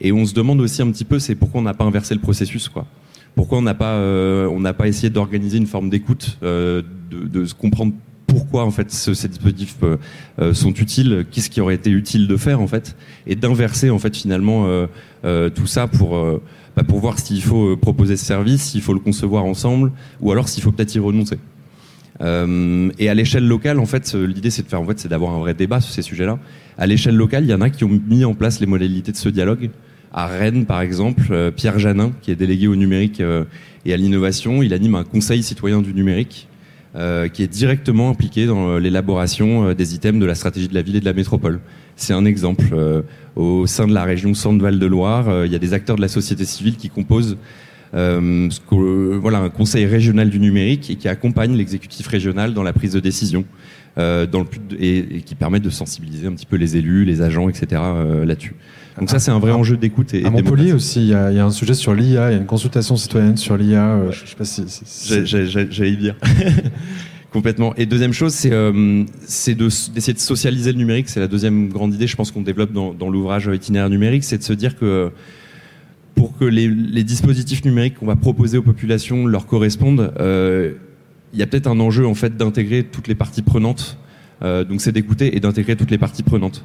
Et on se demande aussi un petit peu, c'est pourquoi on n'a pas inversé le processus, quoi. Pourquoi on n'a pas, euh, pas essayé d'organiser une forme d'écoute, euh, de, de comprendre pourquoi en fait ce, ces dispositifs euh, sont utiles, qu'est-ce qui aurait été utile de faire en fait, et d'inverser en fait finalement tout ça pour bah, pour voir s'il faut proposer ce service, s'il faut le concevoir ensemble, ou alors s'il faut peut-être y renoncer. Euh, et à l'échelle locale, en fait, l'idée c'est de faire, en fait, c'est d'avoir un vrai débat sur ces sujets-là. À l'échelle locale, il y en a qui ont mis en place les modalités de ce dialogue. À Rennes, par exemple, euh, Pierre Janin, qui est délégué au numérique euh, et à l'innovation, il anime un conseil citoyen du numérique qui est directement impliqué dans l'élaboration des items de la stratégie de la ville et de la métropole. C'est un exemple. au sein de la région Centre-Val de Loire, il y a des acteurs de la société civile qui composent ce que, voilà, un conseil régional du numérique et qui accompagne l'exécutif régional dans la prise de décision. dans le et, qui permet de sensibiliser un petit peu les élus, les agents, etc. là-dessus. Donc ça, c'est un vrai enjeu d'écoute. Et, à Montpellier aussi, il y, a un sujet sur l'IA, il y a une consultation citoyenne sur l'IA. Euh, je sais pas si. J'allais y dire. [laughs] Complètement. Et deuxième chose, c'est euh, d'essayer de, socialiser le numérique. C'est la deuxième grande idée, je pense, qu'on développe dans, dans l'ouvrage itinéraire numérique, c'est de se dire que pour que les, dispositifs numériques qu'on va proposer aux populations leur correspondent, euh, il y a peut-être un enjeu en fait d'intégrer toutes les parties prenantes. Euh, donc c'est d'écouter et d'intégrer toutes les parties prenantes.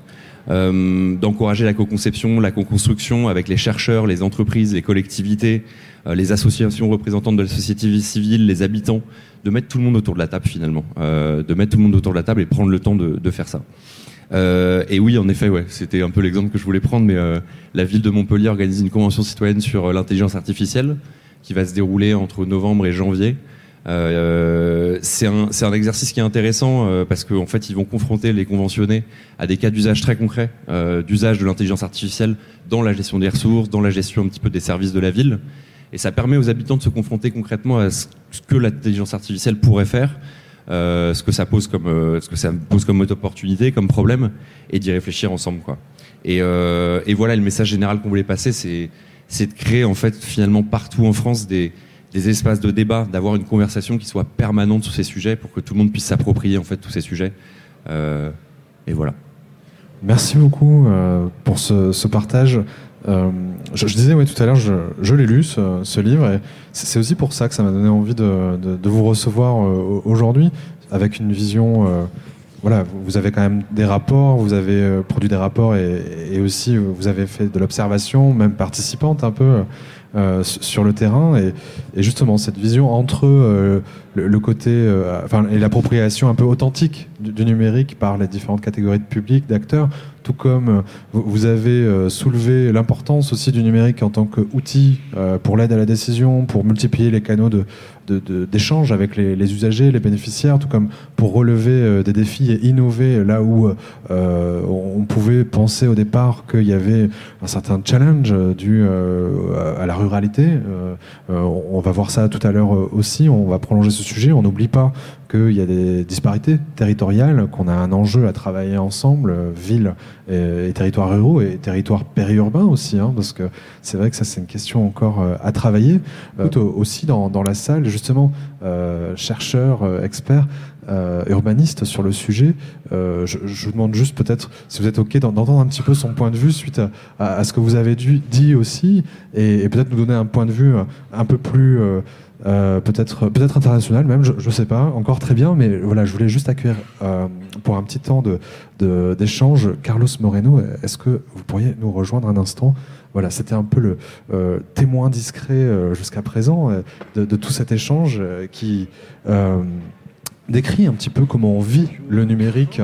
Euh, d'encourager la co-conception, la co-construction avec les chercheurs, les entreprises, les collectivités, les associations représentantes de la société civile, les habitants, de mettre tout le monde autour de la table finalement, de mettre tout le monde autour de la table et prendre le temps de faire ça. Euh, et oui, en effet, ouais, c'était un peu l'exemple que je voulais prendre, mais euh, la ville de Montpellier organise une convention citoyenne sur l'intelligence artificielle qui va se dérouler entre novembre et janvier. Euh, c'est un, un, exercice qui est intéressant euh, parce qu'en en fait, ils vont confronter les conventionnés à des cas d'usage très concrets, euh, d'usage de l'intelligence artificielle dans la gestion des ressources, dans la gestion un petit peu des services de la ville. Et ça permet aux habitants de se confronter concrètement à ce que l'intelligence artificielle pourrait faire, euh, ce que ça pose comme, euh, ce que ça pose comme opportunité, comme problème, et d'y réfléchir ensemble, quoi. Et, et voilà, le message général qu'on voulait passer, c'est, c'est de créer en fait finalement partout en France des des espaces de débat, d'avoir une conversation qui soit permanente sur ces sujets pour que tout le monde puisse s'approprier en fait tous ces sujets. Euh, et voilà. Merci beaucoup euh, pour ce, ce partage. Euh, je, je, disais oui, tout à l'heure, je, je l'ai lu ce, ce, livre et c'est aussi pour ça que ça m'a donné envie de, de, de vous recevoir euh, aujourd'hui avec une vision. Euh, voilà, vous avez quand même des rapports, vous avez euh, produit des rapports et, et aussi vous avez fait de l'observation, même participante un peu sur le terrain et, justement cette vision entre le, côté, enfin, et l'appropriation un peu authentique du, numérique par les différentes catégories de public, d'acteurs, tout comme vous avez soulevé l'importance aussi du numérique en tant qu'outil pour l'aide à la décision, pour multiplier les canaux de, d'échanges avec les, usagers, les bénéficiaires, tout comme pour relever euh, des défis et innover là où euh, on pouvait penser au départ qu'il y avait un certain challenge dû euh, à la ruralité. on va voir ça tout à l'heure aussi, on va prolonger ce sujet, on n'oublie pas qu'il y a des disparités territoriales, qu'on a un enjeu à travailler ensemble, villes et, territoires ruraux et territoires périurbains aussi, hein, parce que c'est vrai que ça c'est une question encore à travailler. aussi dans, dans, la salle, justement, chercheurs, experts, euh, urbaniste sur le sujet. Euh, je, vous demande juste peut-être si vous êtes OK d'entendre un petit peu son point de vue suite à, ce que vous avez dit aussi et, peut-être nous donner un point de vue un peu plus... Euh, peut-être peut-être international même, je ne sais pas encore très bien, mais voilà, je voulais juste accueillir pour un petit temps de, d'échange Carlos Moreno. Est-ce que vous pourriez nous rejoindre un instant? Voilà, c'était un peu le témoin discret jusqu'à présent de, de, tout cet échange qui décrit un petit peu comment on vit le numérique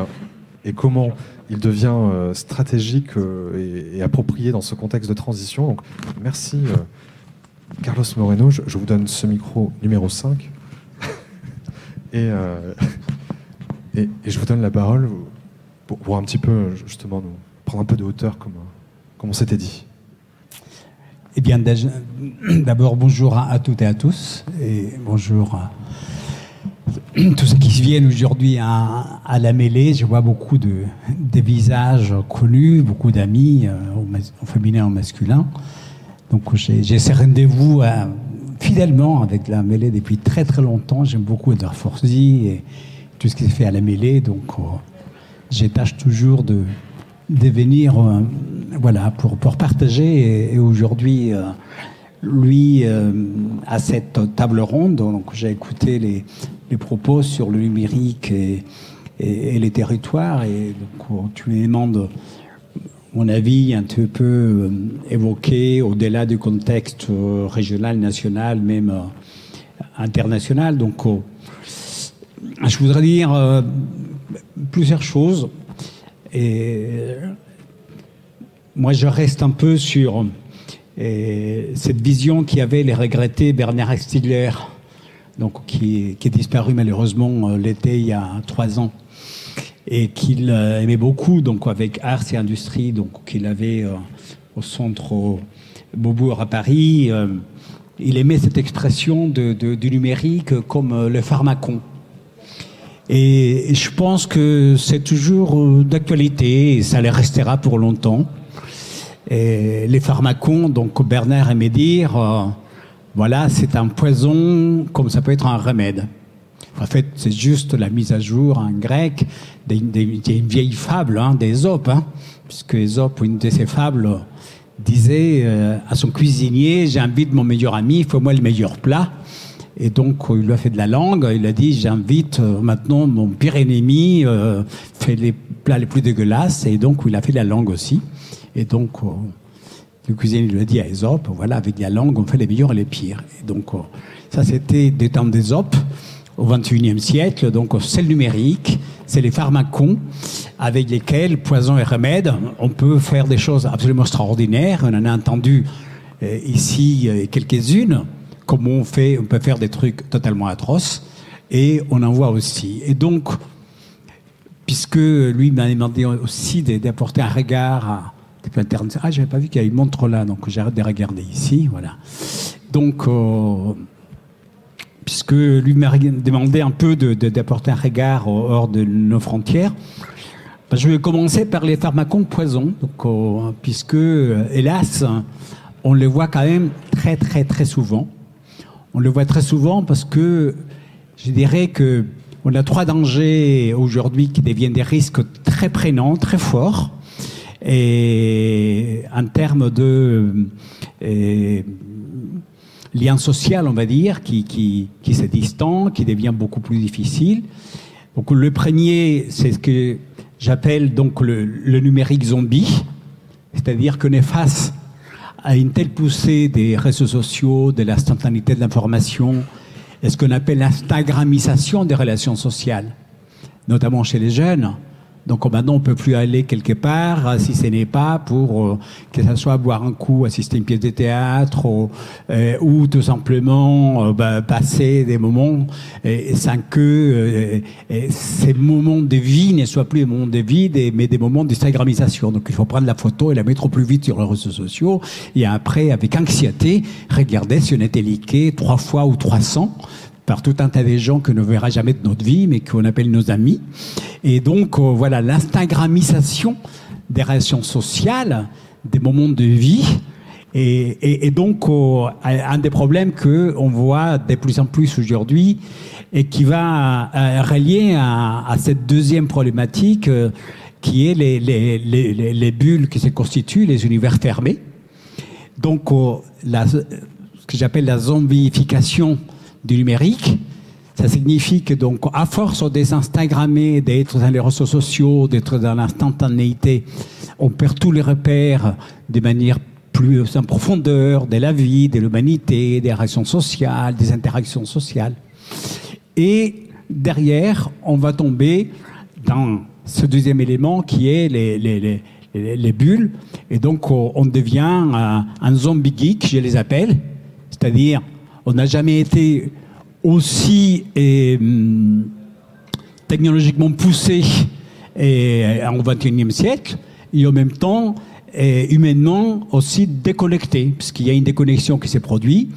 et comment il devient euh, stratégique euh, et, approprié dans ce contexte de transition. Donc, merci euh, Carlos Moreno. Je, vous donne ce micro numéro 5. [laughs] et, et, je vous donne la parole pour, un petit peu, justement, prendre un peu de hauteur, comme, comme on s'était dit. Eh bien, [clears throat] d'abord, bonjour à, toutes et à tous, et bonjour à [clears throat] tous ceux qui viennent aujourd'hui à, la mêlée, je vois beaucoup de visages connus, beaucoup d'amis, euh, au, féminin et au masculin. Donc j'ai ces rendez-vous euh, fidèlement avec la mêlée depuis très très longtemps. J'aime beaucoup Edouard Forzi et tout ce qui fait à la mêlée. Donc euh, j'ai tâche toujours de, venir voilà, pour, pour partager. Et, aujourd'hui, lui, à cette table ronde, donc j'ai écouté les, propos sur le numérique et, les territoires. Et donc, tu me mon avis un peu euh, évoqué au-delà du contexte euh, régional, national, même euh, international. Donc, je voudrais dire plusieurs choses. Et moi, je reste un peu sur cette vision qui avait les regrettés Bernard Stiegler donc, qui, est disparu malheureusement l'été il y a trois ans, et qu'il euh, aimait beaucoup, donc avec Arts et Industrie, donc qu'il avait euh, au centre Beaubourg à Paris. il aimait cette expression du numérique comme le pharmacon. Et, je pense que c'est toujours d'actualité et ça les restera pour longtemps. Les pharmacons, donc Bernard aimait dire, voilà, c'est un poison comme ça peut être un remède. En fait, c'est juste la mise à jour en grec d'une vieille fable hein, d'Ésope, hein, puisque Ésope, une de ses fables, disait euh, à son cuisinier J'invite mon meilleur ami, fais-moi le meilleur plat. Et donc, il lui a fait de la langue. Il a dit J'invite euh, maintenant mon pire ennemi, euh, fais les plats les plus dégueulasses. Et donc, il a fait de la langue aussi. Et donc, le cuisinier lui a dit à Aesop, voilà, avec la langue, on fait les meilleurs et les pires. Et donc, ça, c'était des temps d'Aesop au XXIe siècle. Donc, c'est le numérique, c'est les pharmacons avec lesquels, poison et remède, on peut faire des choses absolument extraordinaires. On en a entendu euh, ici euh, quelques-unes. Comment on fait, on peut faire des trucs totalement atroces. Et on en voit aussi. Et donc, puisque lui m'a demandé aussi d'apporter un regard ah, j'avais pas vu qu'il y a une montre là, donc j'arrête de regarder ici, voilà. Donc, euh, puisque lui m'a demandé un peu d'apporter un regard hors de nos frontières, ben, je vais commencer par les pharmacons poison, euh, puisque, euh, hélas, on les voit quand même très, très, très souvent. On le voit très souvent parce que je dirais que on a trois dangers aujourd'hui qui deviennent des risques très prégnants, très forts. Et en termes de et, lien social, on va dire, qui, qui, qui se distant, qui devient beaucoup plus difficile. Donc le premier, c'est ce que j'appelle donc le, le, numérique zombie, c'est-à-dire qu'on est face à une telle poussée des réseaux sociaux, de l'instantanéité de l'information, et ce qu'on appelle l'instagramisation des relations sociales, notamment chez les jeunes. Donc maintenant, on peut plus aller quelque part euh, si ce n'est pas pour euh, que ce soit boire un coup, assister à une pièce de théâtre ou, euh, ou tout simplement euh, bah, passer des moments euh, sans que ces moments de vie ne soient plus des moments de vie, mais des moments d'instagramisation. Donc il faut prendre la photo et la mettre au plus vite sur les réseaux sociaux et après, avec anxiété, regarder si on était liké trois fois ou 300 par tout un tas de gens que ne verra jamais de notre vie, mais qu'on appelle nos amis. Et donc, euh, voilà, l'instagramisation des relations sociales, des moments de vie. Et, donc, euh, un des problèmes que on voit de plus en plus aujourd'hui, et qui va euh, relier à, cette deuxième problématique, qui est les, les, les, les, bulles qui se constituent, les univers fermés. Donc, ce que j'appelle la zombification du numérique. Ça signifie que donc, à force de désinstagrammer, d'être dans les réseaux sociaux, d'être dans l'instantanéité, on perd tous les repères de manière plus en profondeur de la vie, de l'humanité, des relations sociales, des interactions sociales. Et derrière, on va tomber dans ce deuxième élément qui est les, les, les, les bulles. Et donc, on devient un, un zombie geek, je les appelle. C'est-à-dire, on n'a jamais été aussi hum, technologiquement poussé et, en 21e siècle et en même temps et humainement aussi déconnecté, puisqu'il y a une déconnexion qui s'est produite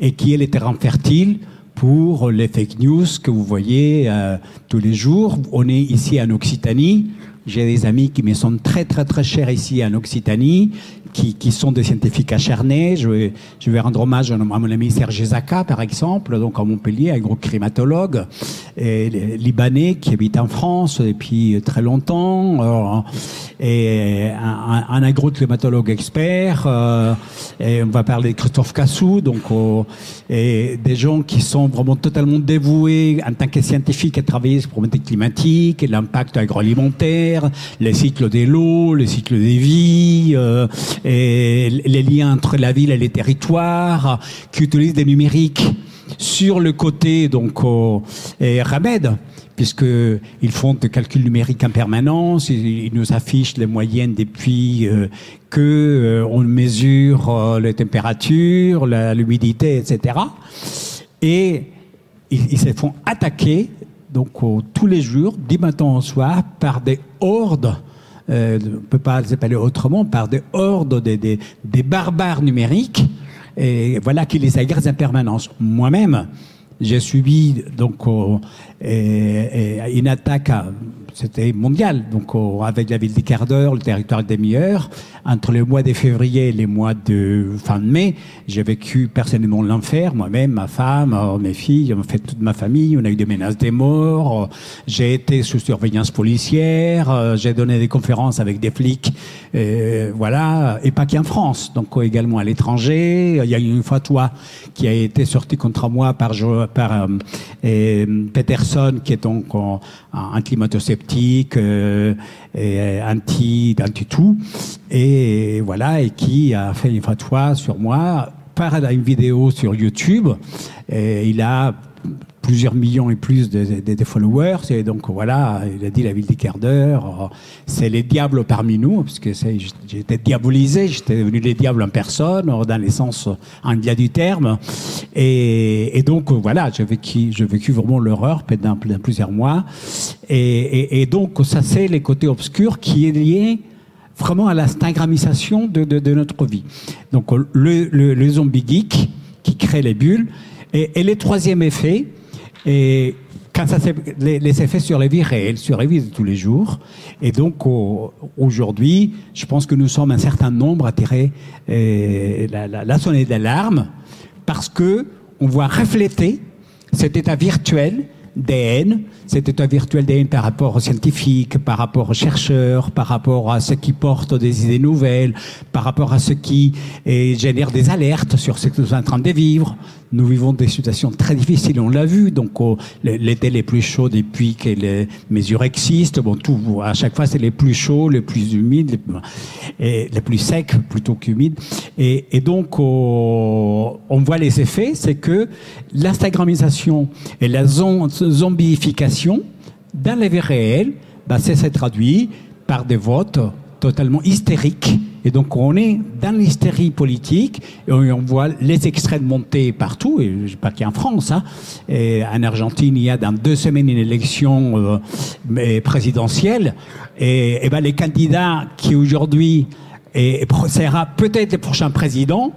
et qui est le terrain fertile pour les fake news que vous voyez euh, tous les jours. On est ici en Occitanie. J'ai des amis qui me sont très très très chers ici en Occitanie, qui, qui, sont des scientifiques acharnés. Je vais, je vais rendre hommage à mon ami Serge Zaka, par exemple, donc à Montpellier, un gros climatologue et, libanais qui habite en France depuis très longtemps, euh, et un, un agroclimatologue expert. Euh, et on va parler de Christophe Cassou, donc euh, et des gens qui sont vraiment totalement dévoués en tant que scientifiques à travailler sur les problématiques climatiques l'impact agroalimentaire, les cycles de l'eau, les cycles des vies. Euh, les liens entre la ville et les territoires, qui utilisent des numériques sur le côté donc euh, et Ramed puisqu'ils font des calculs numériques en permanence, ils, nous affichent les moyennes depuis euh, que euh, on mesure euh, les températures, l'humidité, etc. Et ils, ils, se font attaquer donc tous les jours, du matin au soir, par des hordes euh, on ne peut pas les appeler autrement, par des hordes, des, des, des barbares numériques, et voilà qui les agressent en permanence. Moi-même, j'ai subi donc une attaque à, c'était mondial, donc euh, avec la ville des quarts d'heure, le territoire des meilleurs. Entre le mois de février et les mois de fin de mai, j'ai vécu personnellement l'enfer, moi-même, ma femme, euh, mes filles, en fait toute ma famille. On a eu des menaces des morts. J'ai été sous surveillance policière. Euh, j'ai donné des conférences avec des flics, euh, voilà, et pas qu'en France, donc également à l'étranger. Il y a eu une fatwa qui a été sortie contre moi par, par Peterson, qui est donc un, un climato-sceptique euh, anti, anti tout, et voilà, et qui a fait une fatwa sur moi par une vidéo sur YouTube. Et il a plusieurs millions et plus de, followers. Et donc voilà, il a dit la ville des quarts d'heure, c'est les diables parmi nous, parce que j'étais diabolisé, j'étais devenu les diables en personne, dans les sens indien du terme. Et, donc voilà, j'ai vécu, vécu vraiment l'horreur pendant, plusieurs mois. Et, donc ça, c'est les côtés obscurs qui est lié vraiment à la stagramisation de, de, notre vie. Donc le, zombie geek qui crée les bulles. Et le troisième effet, et quand ça les, les, effets sur les vies réelles, sur les vies de tous les jours. Et donc aujourd'hui, je pense que nous sommes un certain nombre à tirer euh, la, la, la sonnette d'alarme parce que on voit refléter cet état virtuel des haines, cet état virtuel des haines par rapport aux scientifiques, par rapport aux chercheurs, par rapport à ceux qui portent des idées nouvelles, par rapport à ceux qui eh, génèrent des alertes sur ce que nous sommes en train de vivre, nous vivons des situations très difficiles, on l'a vu. Donc, l'été les plus chauds depuis que les mesures existent. Bon, à chaque fois, c'est les plus chauds, les plus humides, les, et les plus secs plutôt qu'humides. Et, donc, on voit les effets, c'est que l'Instagramisation et la zombification, dans la vie réelle, bah, ça s'est traduit par des votes totalement hystériques. Et donc on est dans l'hystérie politique et on voit les extraits monter partout, je sais pas qu'en France. Hein. En Argentine, il y a dans deux semaines une élection euh, présidentielle. Et, et ben, les candidats qui aujourd'hui sera peut-être le prochain président,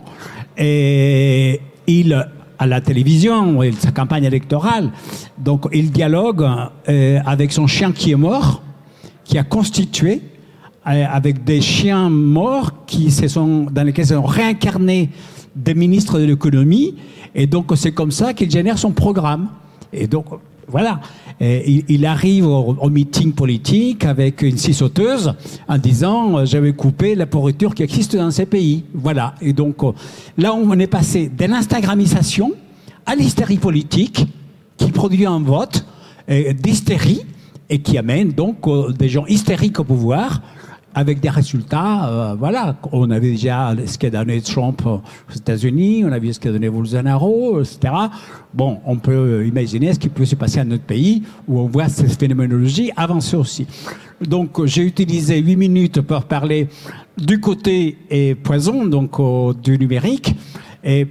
il à la télévision, sa campagne électorale. Donc il dialogue euh, avec son chien qui est mort, qui a constitué avec des chiens morts qui se sont, dans lesquels se sont réincarnés des ministres de l'économie. Et donc c'est comme ça qu'il génère son programme. Et donc voilà. il, arrive au, meeting politique avec une scie sauteuse en disant euh, j'avais coupé la pourriture qui existe dans ces pays. Voilà. Et donc euh, là, on est passé de l'instagramisation à l'hystérie politique qui produit un vote d'hystérie et qui amène donc des gens hystériques au pouvoir avec des résultats, euh, voilà, on avait déjà ce qu'a donné Trump aux États-Unis, on a vu ce qu'a donné Bolsonaro, etc. Bon, on peut imaginer ce qui peut se passer à notre pays où on voit cette phénoménologie avancer aussi. Donc, j'ai utilisé huit minutes pour parler du côté et poison, donc du numérique, et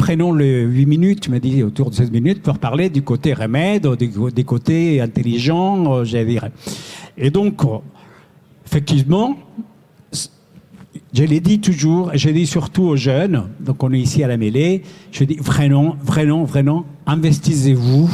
prenons les 8 minutes, tu m'as dit autour de 16 minutes, pour parler du côté remède, des, côtés intelligents, euh, je dirais. Et donc, effectivement, je l'ai dit toujours, je l'ai dit surtout aux jeunes, donc on est ici à la mêlée, je dis vraiment, vraiment, vraiment, investissez-vous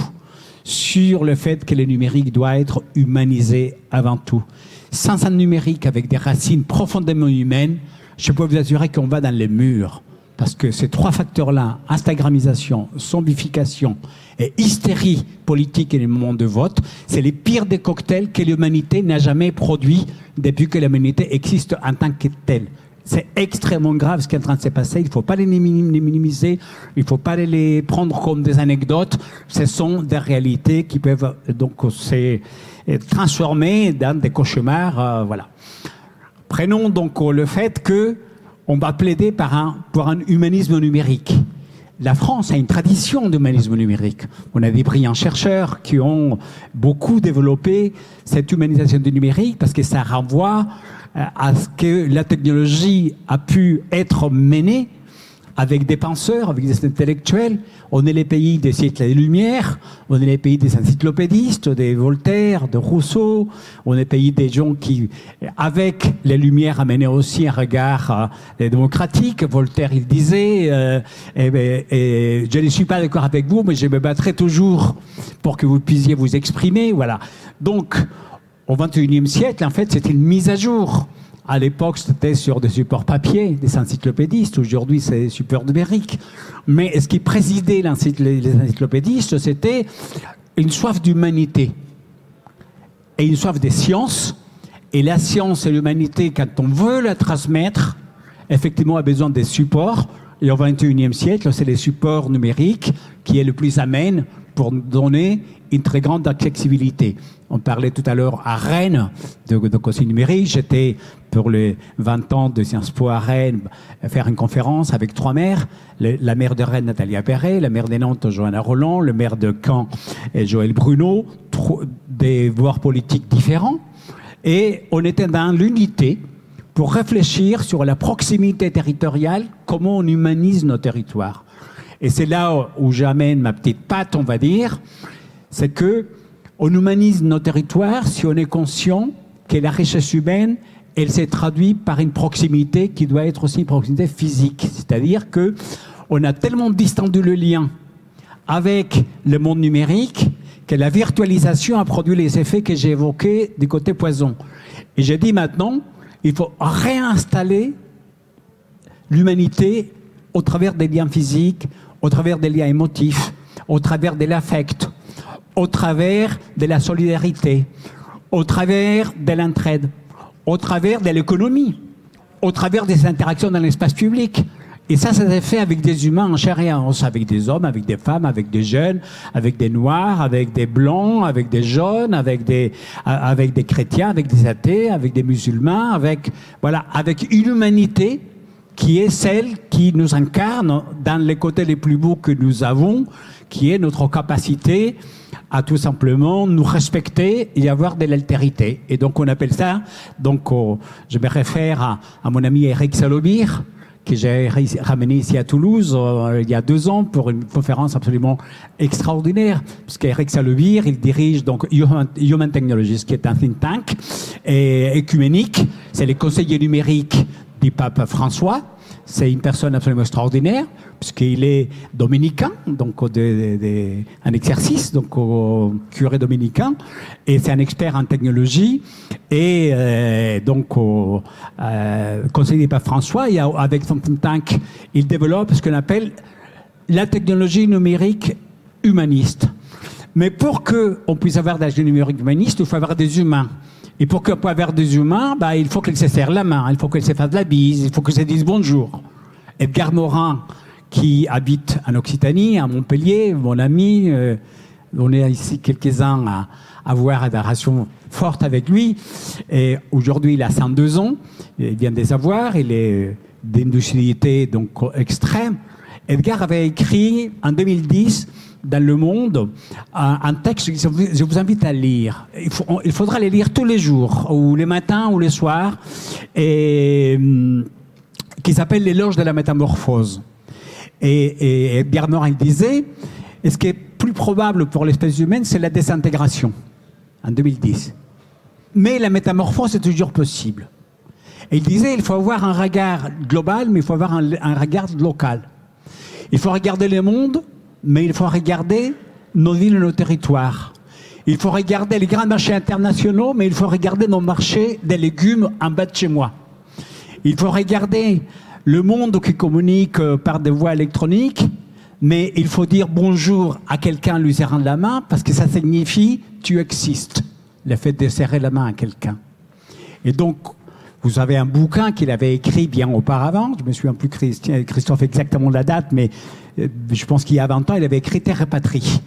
sur le fait que le numérique doit être humanisé avant tout. Sans un numérique avec des racines profondément humaines, je peux vous assurer qu'on va dans les murs. Parce que ces trois facteurs-là, Instagramisation, zombification et hystérie politique et le moment de vote, c'est les pires des cocktails que l'humanité n'a jamais produits depuis que l'humanité existe en tant que telle. C'est extrêmement grave ce qui est en train de se passer. Il ne faut pas les minimiser. Il ne faut pas les prendre comme des anecdotes. Ce sont des réalités qui peuvent donc se transformer dans des cauchemars. Euh, voilà. Prenons donc le fait que on va plaider pour un humanisme numérique. La France a une tradition d'humanisme numérique. On a des brillants chercheurs qui ont beaucoup développé cette humanisation du numérique parce que ça renvoie euh, à ce que la technologie a pu être menée avec des penseurs, avec des intellectuels. On est les pays des siècles des Lumières, on est les pays des encyclopédistes, des Voltaire, de Rousseau, on est les pays des gens qui, avec les Lumières, amenaient aussi un regard euh, démocratique. Voltaire, il disait, euh, eh ben, et, je ne suis pas d'accord avec vous, mais je me battrai toujours pour que vous puissiez vous exprimer. Voilà. Donc, au XXIe siècle, en fait, c'est une mise à jour à l'époque, c'était sur des supports papier, des encyclopédistes. Aujourd'hui, c'est des supports numériques. Mais ce qui présidait les encyclopédistes, c'était une soif d'humanité et une soif des sciences. Et la science et l'humanité, quand on veut la transmettre, effectivement, a besoin des supports. Et au XXIe siècle, c'est les supports numériques qui est le plus amène pour donner une très grande accessibilité. On parlait tout à l'heure à Rennes de, de conseil numérique. J'étais pour les 20 ans de Sciences Po à Rennes faire une conférence avec trois maires. la maire de Rennes, Nathalie Perret, la maire de Nantes, Johanna Roland, le maire de Caen, Joël Bruno, des voix politiques différents. Et on était dans l'unité pour réfléchir sur la proximité territoriale, comment on humanise nos territoires. Et c'est là où j'amène ma petite patte, on va dire, c'est que on humanise nos territoires si on est conscient que la richesse humaine, elle s'est traduite par une proximité qui doit être aussi une proximité physique. C'est-à-dire que on a tellement distendu le lien avec le monde numérique que la virtualisation a produit les effets que j'ai évoqués du côté poison. Et j'ai dit maintenant, il faut réinstaller l'humanité au travers des liens physiques, au travers des liens émotifs, au travers de l'affect, au travers de la solidarité, au travers de l'entraide, au travers de l'économie, au travers des interactions dans l'espace public. Et ça, ça s'est fait avec des humains en chair et en os, avec des hommes, avec des femmes, avec des jeunes, avec des noirs, avec des blancs, avec des jaunes, avec des, avec des chrétiens, avec des athées, avec des musulmans, avec, voilà, avec une humanité qui est celle qui nous incarne dans les côtés les plus beaux que nous avons, qui est notre capacité à tout simplement nous respecter et avoir de l'altérité. Et donc on appelle ça, donc je me réfère à, mon ami Eric Salobir, que j'ai ramené ici à Toulouse euh, il y a deux ans pour une conférence absolument extraordinaire, puisqu'Eric Salobir, il dirige donc Human, Technologies, qui est un think tank et écuménique. C'est les conseillers numériques du pape François. C'est une personne absolument extraordinaire, puisqu'il est dominicain, donc un exercice, donc au curé dominicain, et c'est un expert en technologie, et euh, donc euh, conseiller du pape François, et avec son think tank, il développe ce qu'on appelle la technologie numérique humaniste. Mais pour qu'on puisse avoir de la numérique humaniste, il faut avoir des humains. Et pour qu'on puisse avoir des humains, bah, il faut qu'ils se serrent la main, il faut qu'ils se fassent la bise, il faut qu'ils se disent bonjour. Edgar Morin, qui habite en Occitanie, à Montpellier, mon ami, euh, on est ici quelques-uns à, avoir une relation forte avec lui. Et aujourd'hui, il a 102 ans, il vient des avoirs, il est d'industrialité donc extrême. Edgar avait écrit en 2010 dans Le Monde un, texte que je vous invite à lire. Il, faudra les lire tous les jours, ou les matins ou les soirs, et, hum, qui s'appelle L'éloge de la métamorphose. Et, et Bernard il disait, et ce qui est plus probable pour l'espèce humaine, c'est la désintégration, en 2010. Mais la métamorphose est toujours possible. Et il disait, il faut avoir un regard global, mais il faut avoir un, un regard local. Il faut regarder le monde mais il faut regarder nos villes et nos territoires. Il faut regarder les grands marchés internationaux, mais il faut regarder nos marchés des légumes en bas de chez moi. Il faut regarder le monde qui communique euh, par des voies électroniques, mais il faut dire bonjour à quelqu'un lui serrant la main, parce que ça signifie tu existes, le fait de serrer la main à quelqu'un. Et donc, vous avez un bouquin qu'il avait écrit bien auparavant, je me souviens plus Christophe exactement la date, mais je pense qu'il y a 20 ans, il avait écrit Terre et Patrie.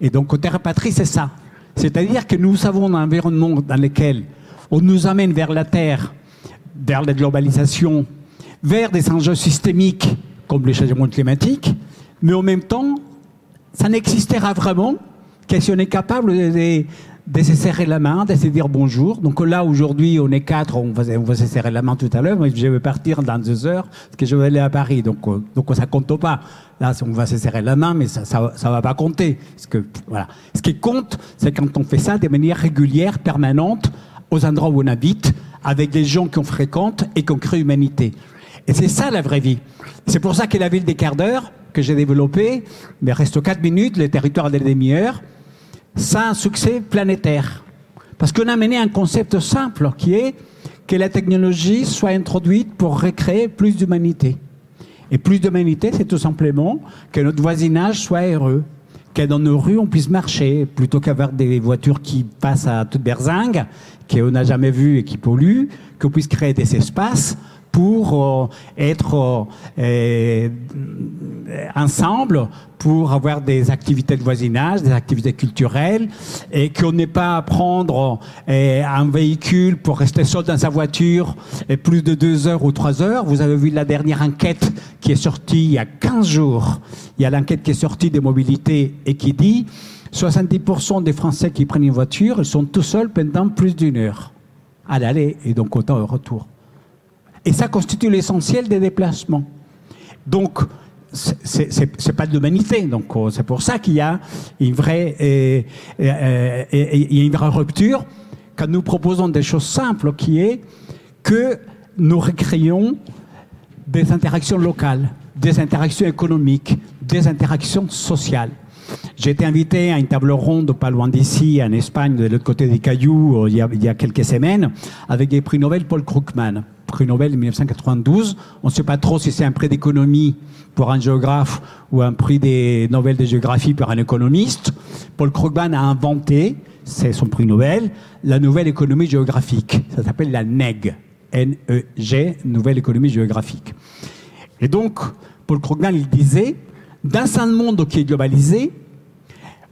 Et donc, Terre Patrie, c'est ça. C'est-à-dire que nous avons un environnement dans lequel on nous amène vers la Terre, vers la globalisation, vers des enjeux systémiques comme le changement climatique, mais en même temps, ça n'existera vraiment que si on est capable de, de se serrer la main, de se dire bonjour. Donc là, aujourd'hui, on est quatre, on va, on va se serrer la main tout à l'heure, mais je vais partir dans deux heures, parce que je vais aller à Paris, donc, euh, donc ça compte pas. Là, on va se serrer la main, mais ça, ça, va pas compter. Parce que, voilà. Ce qui compte, c'est quand on fait ça de manière régulière, permanente, aux endroits où on habite, avec des gens qu'on fréquente et qu'on crée humanité. Et c'est ça la vraie vie. C'est pour ça que la ville des quarts d'heure, que j'ai développée, mais reste 4 minutes, le territoire des demi-heures, ça un succès planétaire. Parce qu'on a mené un concept simple qui est que la technologie soit introduite pour recréer plus d'humanité. Et plus d'humanité, c'est tout simplement que notre voisinage soit heureux, que dans nos rues, on puisse marcher, plutôt qu'avoir des voitures qui passent à toute berzingue, qu'on n'a jamais vues et qui polluent, qu'on puisse créer des espaces pour euh, être euh, ensemble, pour avoir des activités de voisinage, des activités culturelles, et qu'on n'ait pas à prendre euh, un véhicule pour rester seul dans sa voiture plus de deux heures ou trois heures. Vous avez vu la dernière enquête qui est sortie il y a 15 jours. Il y a l'enquête qui est sortie des mobilités et qui dit 70% des Français qui prennent une voiture, sont tout seuls pendant plus d'une heure à l'aller et donc autant au retour. Et ça constitue l'essentiel des déplacements. Donc, c'est pas de l'humanité. Donc, oh, c'est pour ça qu'il y a une vraie, euh, euh, y a une vraie rupture quand nous proposons des choses simples, qui est que nous recréons des interactions locales, des interactions économiques, des interactions sociales. J'ai été invité à une table ronde pas loin d'ici, en Espagne, de l'autre côté des cailloux, il y, a, il y a quelques semaines, avec des prix Nobel Paul Krugman prix Nobel de 1992. On ne sait pas trop si c'est un prix d'économie pour un géographe ou un prix des Nobel de géographie pour un économiste. Paul Krugman a inventé, c'est son prix Nobel, la nouvelle économie géographique. Ça s'appelle la NEG. N-E-G, nouvelle économie géographique. Et donc, Paul Krugman, il disait, dans un monde qui est globalisé,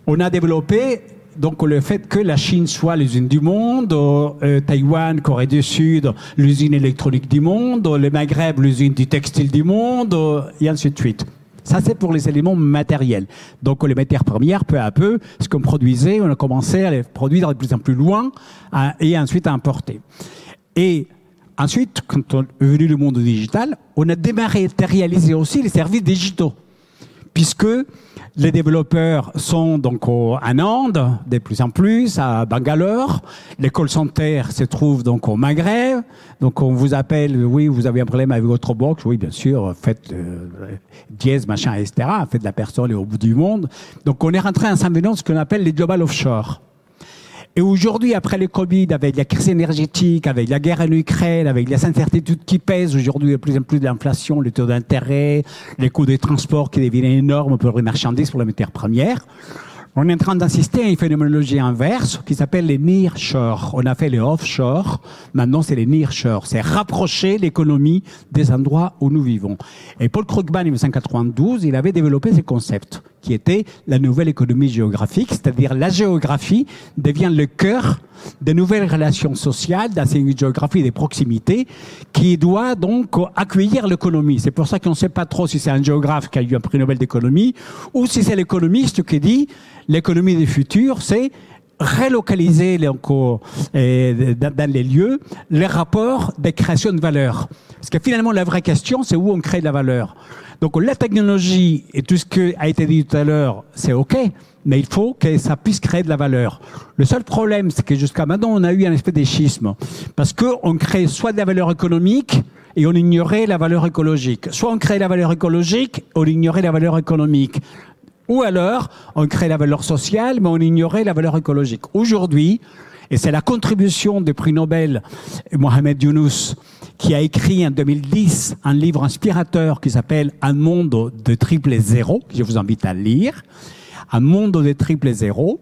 on a développé donc le fait que la Chine soit l'usine du monde, euh, Taïwan, Corée du Sud, l'usine électronique du monde, le Maghreb, l'usine du textile du monde, et ainsi de suite. Ça, c'est pour les éléments matériels. Donc, les matières premières, peu à peu, ce qu'on produisait, on a commencé à les produire de plus en plus loin et ensuite à importer. Et ensuite, quand on est venu le monde digital, on a dématérialisé aussi les services digitaux. Puisque les développeurs sont donc en Inde, de plus en plus, à Bangalore. Les call centers se trouvent donc au Maghreb. Donc on vous appelle, oui, vous avez un problème avec votre box, oui, bien sûr, faites euh, dièse, machin, etc. Faites la personne est au bout du monde. Donc on est rentré en dans ce qu'on appelle les global offshore. Et aujourd'hui, après le Covid, avec la crise énergétique, avec la guerre en Ukraine, avec les incertitudes qui pèsent aujourd'hui de plus en plus de l'inflation, les taux d'intérêt, les coûts des transports qui deviennent énormes pour les marchandises, pour les matières premières, on est en train d'assister à une phénoménologie inverse qui s'appelle les nearshore. On a fait les offshore, maintenant c'est les nearshore. C'est rapprocher l'économie des endroits où nous vivons. Et Paul Krugman, en 1992, il avait développé ces concepts qui étaient la nouvelle économie géographique, c'est-à-dire la géographie devient le cœur des nouvelles relations sociales, dans une géographie des proximités, qui doit donc accueillir l'économie. C'est pour ça qu'on ne sait pas trop si c'est un géographe qui a eu un prix Nobel d'économie ou si c'est l'économiste qui dit l'économie du futur, c'est relocaliser les, euh, dans les lieux les rapports de création de valeur. Parce que finalement, la vraie question, c'est où on crée de la valeur. Donc la technologie et tout ce qui a été dit tout à l'heure, c'est OK, mais il faut que ça puisse créer de la valeur. Le seul problème, c'est que jusqu'à maintenant, on a eu un espèce d'échisme. Parce qu'on crée soit de la valeur économique, et on ignorait la valeur écologique. Soit on crée la valeur écologique, on ignorait la valeur économique. Ou alors, on crée la valeur sociale, mais on ignorait la valeur écologique. Aujourd'hui, et c'est la contribution du prix Nobel Mohamed Younous, qui a écrit en 2010 un livre inspirateur qui s'appelle Un monde de triple zéro, que je vous invite à lire. Un monde de triple zéro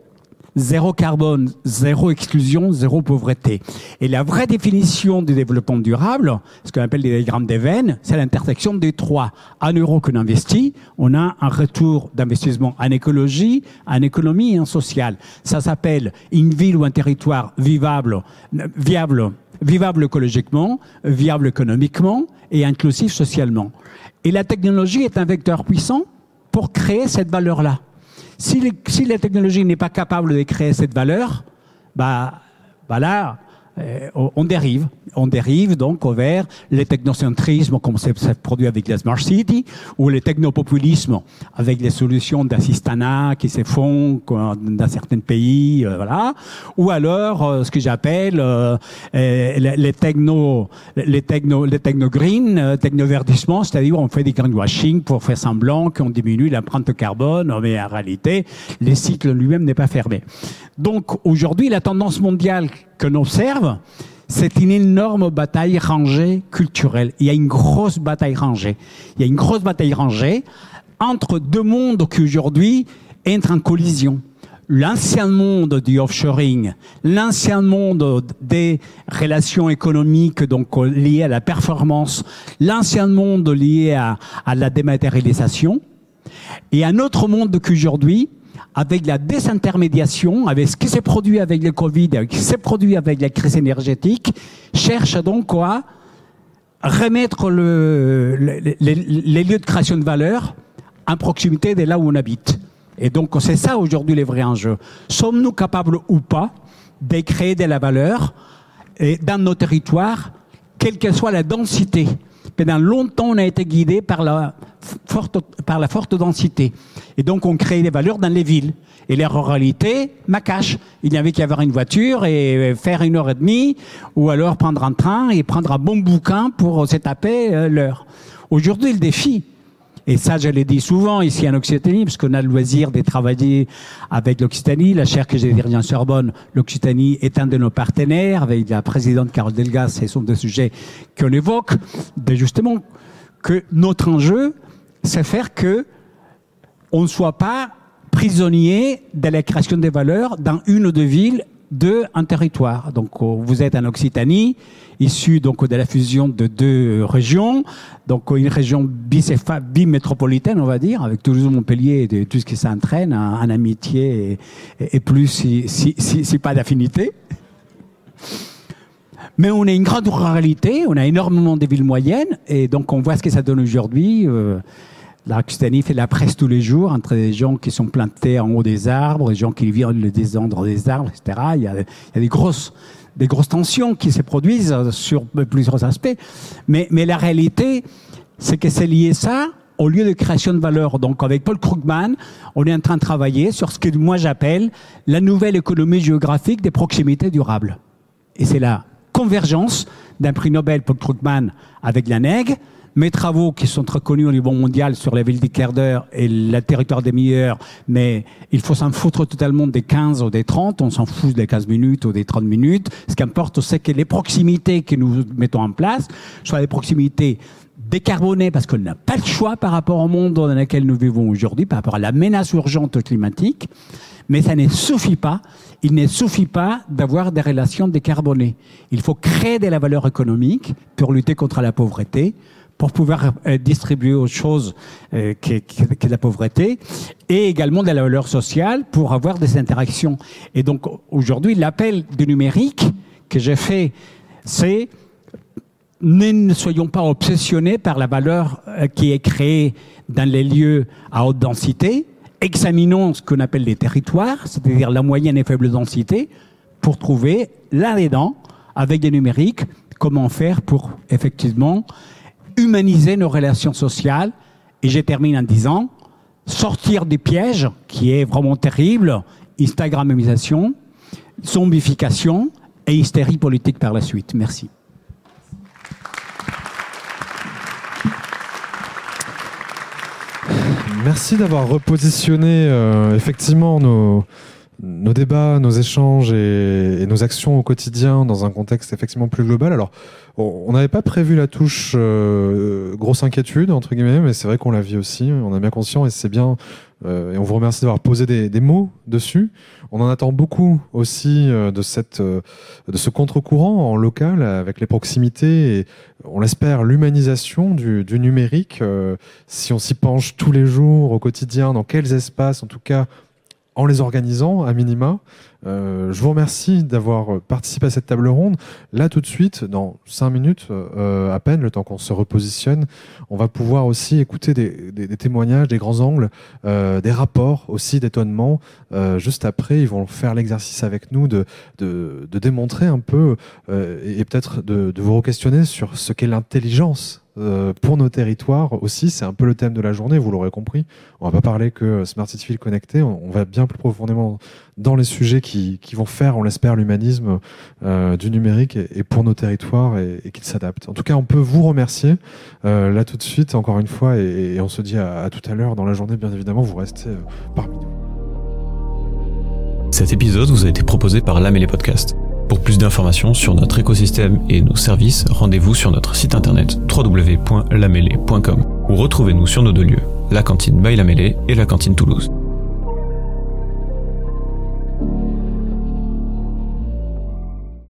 zéro carbone, zéro exclusion, zéro pauvreté. Et la vraie définition du développement durable, ce qu'on appelle les diagrammes des veines, c'est l'intersection des trois. Un euro qu'on investit, on a un retour d'investissement en écologie, en économie et en social. Ça s'appelle une ville ou un territoire vivable, viable, vivable écologiquement, viable économiquement et inclusif socialement. Et la technologie est un vecteur puissant pour créer cette valeur-là. Si, la technologie n'est pas capable de créer cette valeur, bah, bah là, on dérive. On dérive donc vers les technocentrismes comme c'est produit avec la Smart City ou les technopopulismes avec les solutions d'assistanat qui se font dans certains pays, euh, voilà. Ou alors euh, ce que j'appelle les, techno, les techno, les techno green, techno verdissement, c'est-à-dire on fait des greenwashing pour faire semblant qu'on diminue l'empreinte carbone, mais en réalité les cycles lui-même n'est pas fermé. Donc aujourd'hui la tendance mondiale qu'on observe, c'est une énorme bataille rangée culturelle. Il y a une grosse bataille rangée. Il y a une grosse bataille rangée entre deux mondes qui aujourd'hui entrent en collision. L'ancien monde du offshoring, l'ancien monde des relations économiques donc liées à la performance, l'ancien monde lié à, à la dématérialisation, et un autre monde qu'aujourd'hui avec la désintermédiation, avec ce qui s'est produit avec le Covid, avec ce qui s'est produit avec la crise énergétique, cherche donc à remettre le, les, lieux de création de valeur en proximité de là où on habite. Et donc c'est ça aujourd'hui les vrais enjeux. Sommes-nous capables ou pas de créer de la valeur dans nos territoires, quelle que soit la densité pendant longtemps, on a été guidé par la forte, par la forte densité. Et donc, on crée des valeurs dans les villes. Et la ruralité, ma cache. Il n'y avait qu'à avoir une voiture et faire une heure et demie, ou alors prendre un train et prendre un bon bouquin pour se taper euh, l'heure. Aujourd'hui, le défi, et ça, je l'ai dit souvent ici en Occitanie, parce qu'on a le loisir de travailler avec l'Occitanie. La chaire que j'ai dirigée en Sorbonne, l'Occitanie est un de nos partenaires, avec la présidente Carole Delgas, ce sont des sujets qu'on évoque, de justement que notre enjeu, c'est faire que on ne soit pas prisonnier de la création des valeurs dans une ou deux villes d'un territoire. Donc vous êtes en Occitanie, issu donc de la fusion de deux régions, donc une région bimétropolitaine, on va dire, avec Toulouse, Montpellier et tout ce qui s'entraîne en, amitié et, plus si, pas d'affinité. Mais on a une grande ruralité, on a énormément de villes moyennes, et donc on voit ce que ça donne aujourd'hui. Euh, la Occitanie fait la presse tous les jours entre des gens qui sont plantés en haut des arbres, des gens qui vivent le désordre des arbres, etc. Il y a, des grosses des grosses tensions qui se produisent sur plusieurs aspects. Mais, mais la réalité, c'est que c'est lié ça au lieu de création de valeur. Donc, avec Paul Krugman, on est en train de travailler sur ce que moi j'appelle la nouvelle économie géographique des proximités durables. Et c'est la convergence d'un prix Nobel Paul Krugman avec la NEG, mes travaux qui sont très connus au niveau mondial sur la ville des quarts et le territoire des meilleurs, mais il faut s'en foutre totalement des 15 ou des 30, on s'en fout des 15 minutes ou des 30 minutes. Ce qui importe, c'est que les proximités que nous mettons en place soient des proximités décarbonées parce qu'on n'a pas le choix par rapport au monde dans lequel nous vivons aujourd'hui, par rapport à la menace urgente climatique. Mais ça ne suffit pas. Il ne suffit pas d'avoir des relations décarbonées. Il faut créer de la valeur économique pour lutter contre la pauvreté, pour pouvoir euh, distribuer autre chose euh, que, que, la pauvreté, et également de la valeur sociale pour avoir des interactions. Et donc aujourd'hui, l'appel du numérique que j'ai fait, c'est ne soyons pas obsessionnés par la valeur euh, qui est créée dans les lieux à haute densité, examinons ce qu'on appelle les territoires, c'est-à-dire la moyenne et faible densité, pour trouver là-dedans, avec des numériques, comment faire pour effectivement humaniser nos relations sociales. Et je termine en disant, sortir des pièges, qui est vraiment terrible, Instagramisation, zombification et hystérie politique par la suite. Merci. Merci d'avoir repositionné euh, effectivement nos, nos débats, nos échanges et, nos actions au quotidien dans un contexte effectivement plus global. Alors, on n'avait pas prévu la touche euh, grosse inquiétude entre guillemets, mais c'est vrai qu'on la vit aussi. On a bien conscience et c'est bien. Euh, et on vous remercie d'avoir posé des, mots dessus. On en attend beaucoup aussi euh, de cette, de ce contre-courant en local avec les proximités et on l'espère l'humanisation du, numérique. si on s'y penche tous les jours au quotidien, dans quels espaces, en tout cas en les organisant à minima. Euh, je vous remercie d'avoir participé à cette table ronde. Là, tout de suite, dans cinq minutes euh, à peine, le temps qu'on se repositionne, on va pouvoir aussi écouter des, témoignages, des grands angles, euh, des rapports aussi d'étonnement. juste après, ils vont faire l'exercice avec nous de, démontrer un peu et, peut-être de, de vous re-questionner sur ce qu'est l'intelligence euh, pour nos territoires aussi, c'est un peu le thème de la journée, vous l'aurez compris. On va pas parler que Smart City connecté, on, va bien plus profondément dans les sujets qui, qui vont faire, on l'espère, l'humanisme euh, du numérique et, pour nos territoires et, et qu'il s'adapte. En tout cas, on peut vous remercier euh, là tout de suite, encore une fois, et, on se dit à, tout à l'heure dans la journée, bien évidemment, vous restez parmi nous. Cet épisode vous a été proposé par L'âme et les podcasts. Pour plus d'informations sur notre écosystème et nos services, rendez-vous sur notre site internet www.lamele.com ou retrouvez-nous sur nos deux lieux, la cantine by et la cantine Toulouse.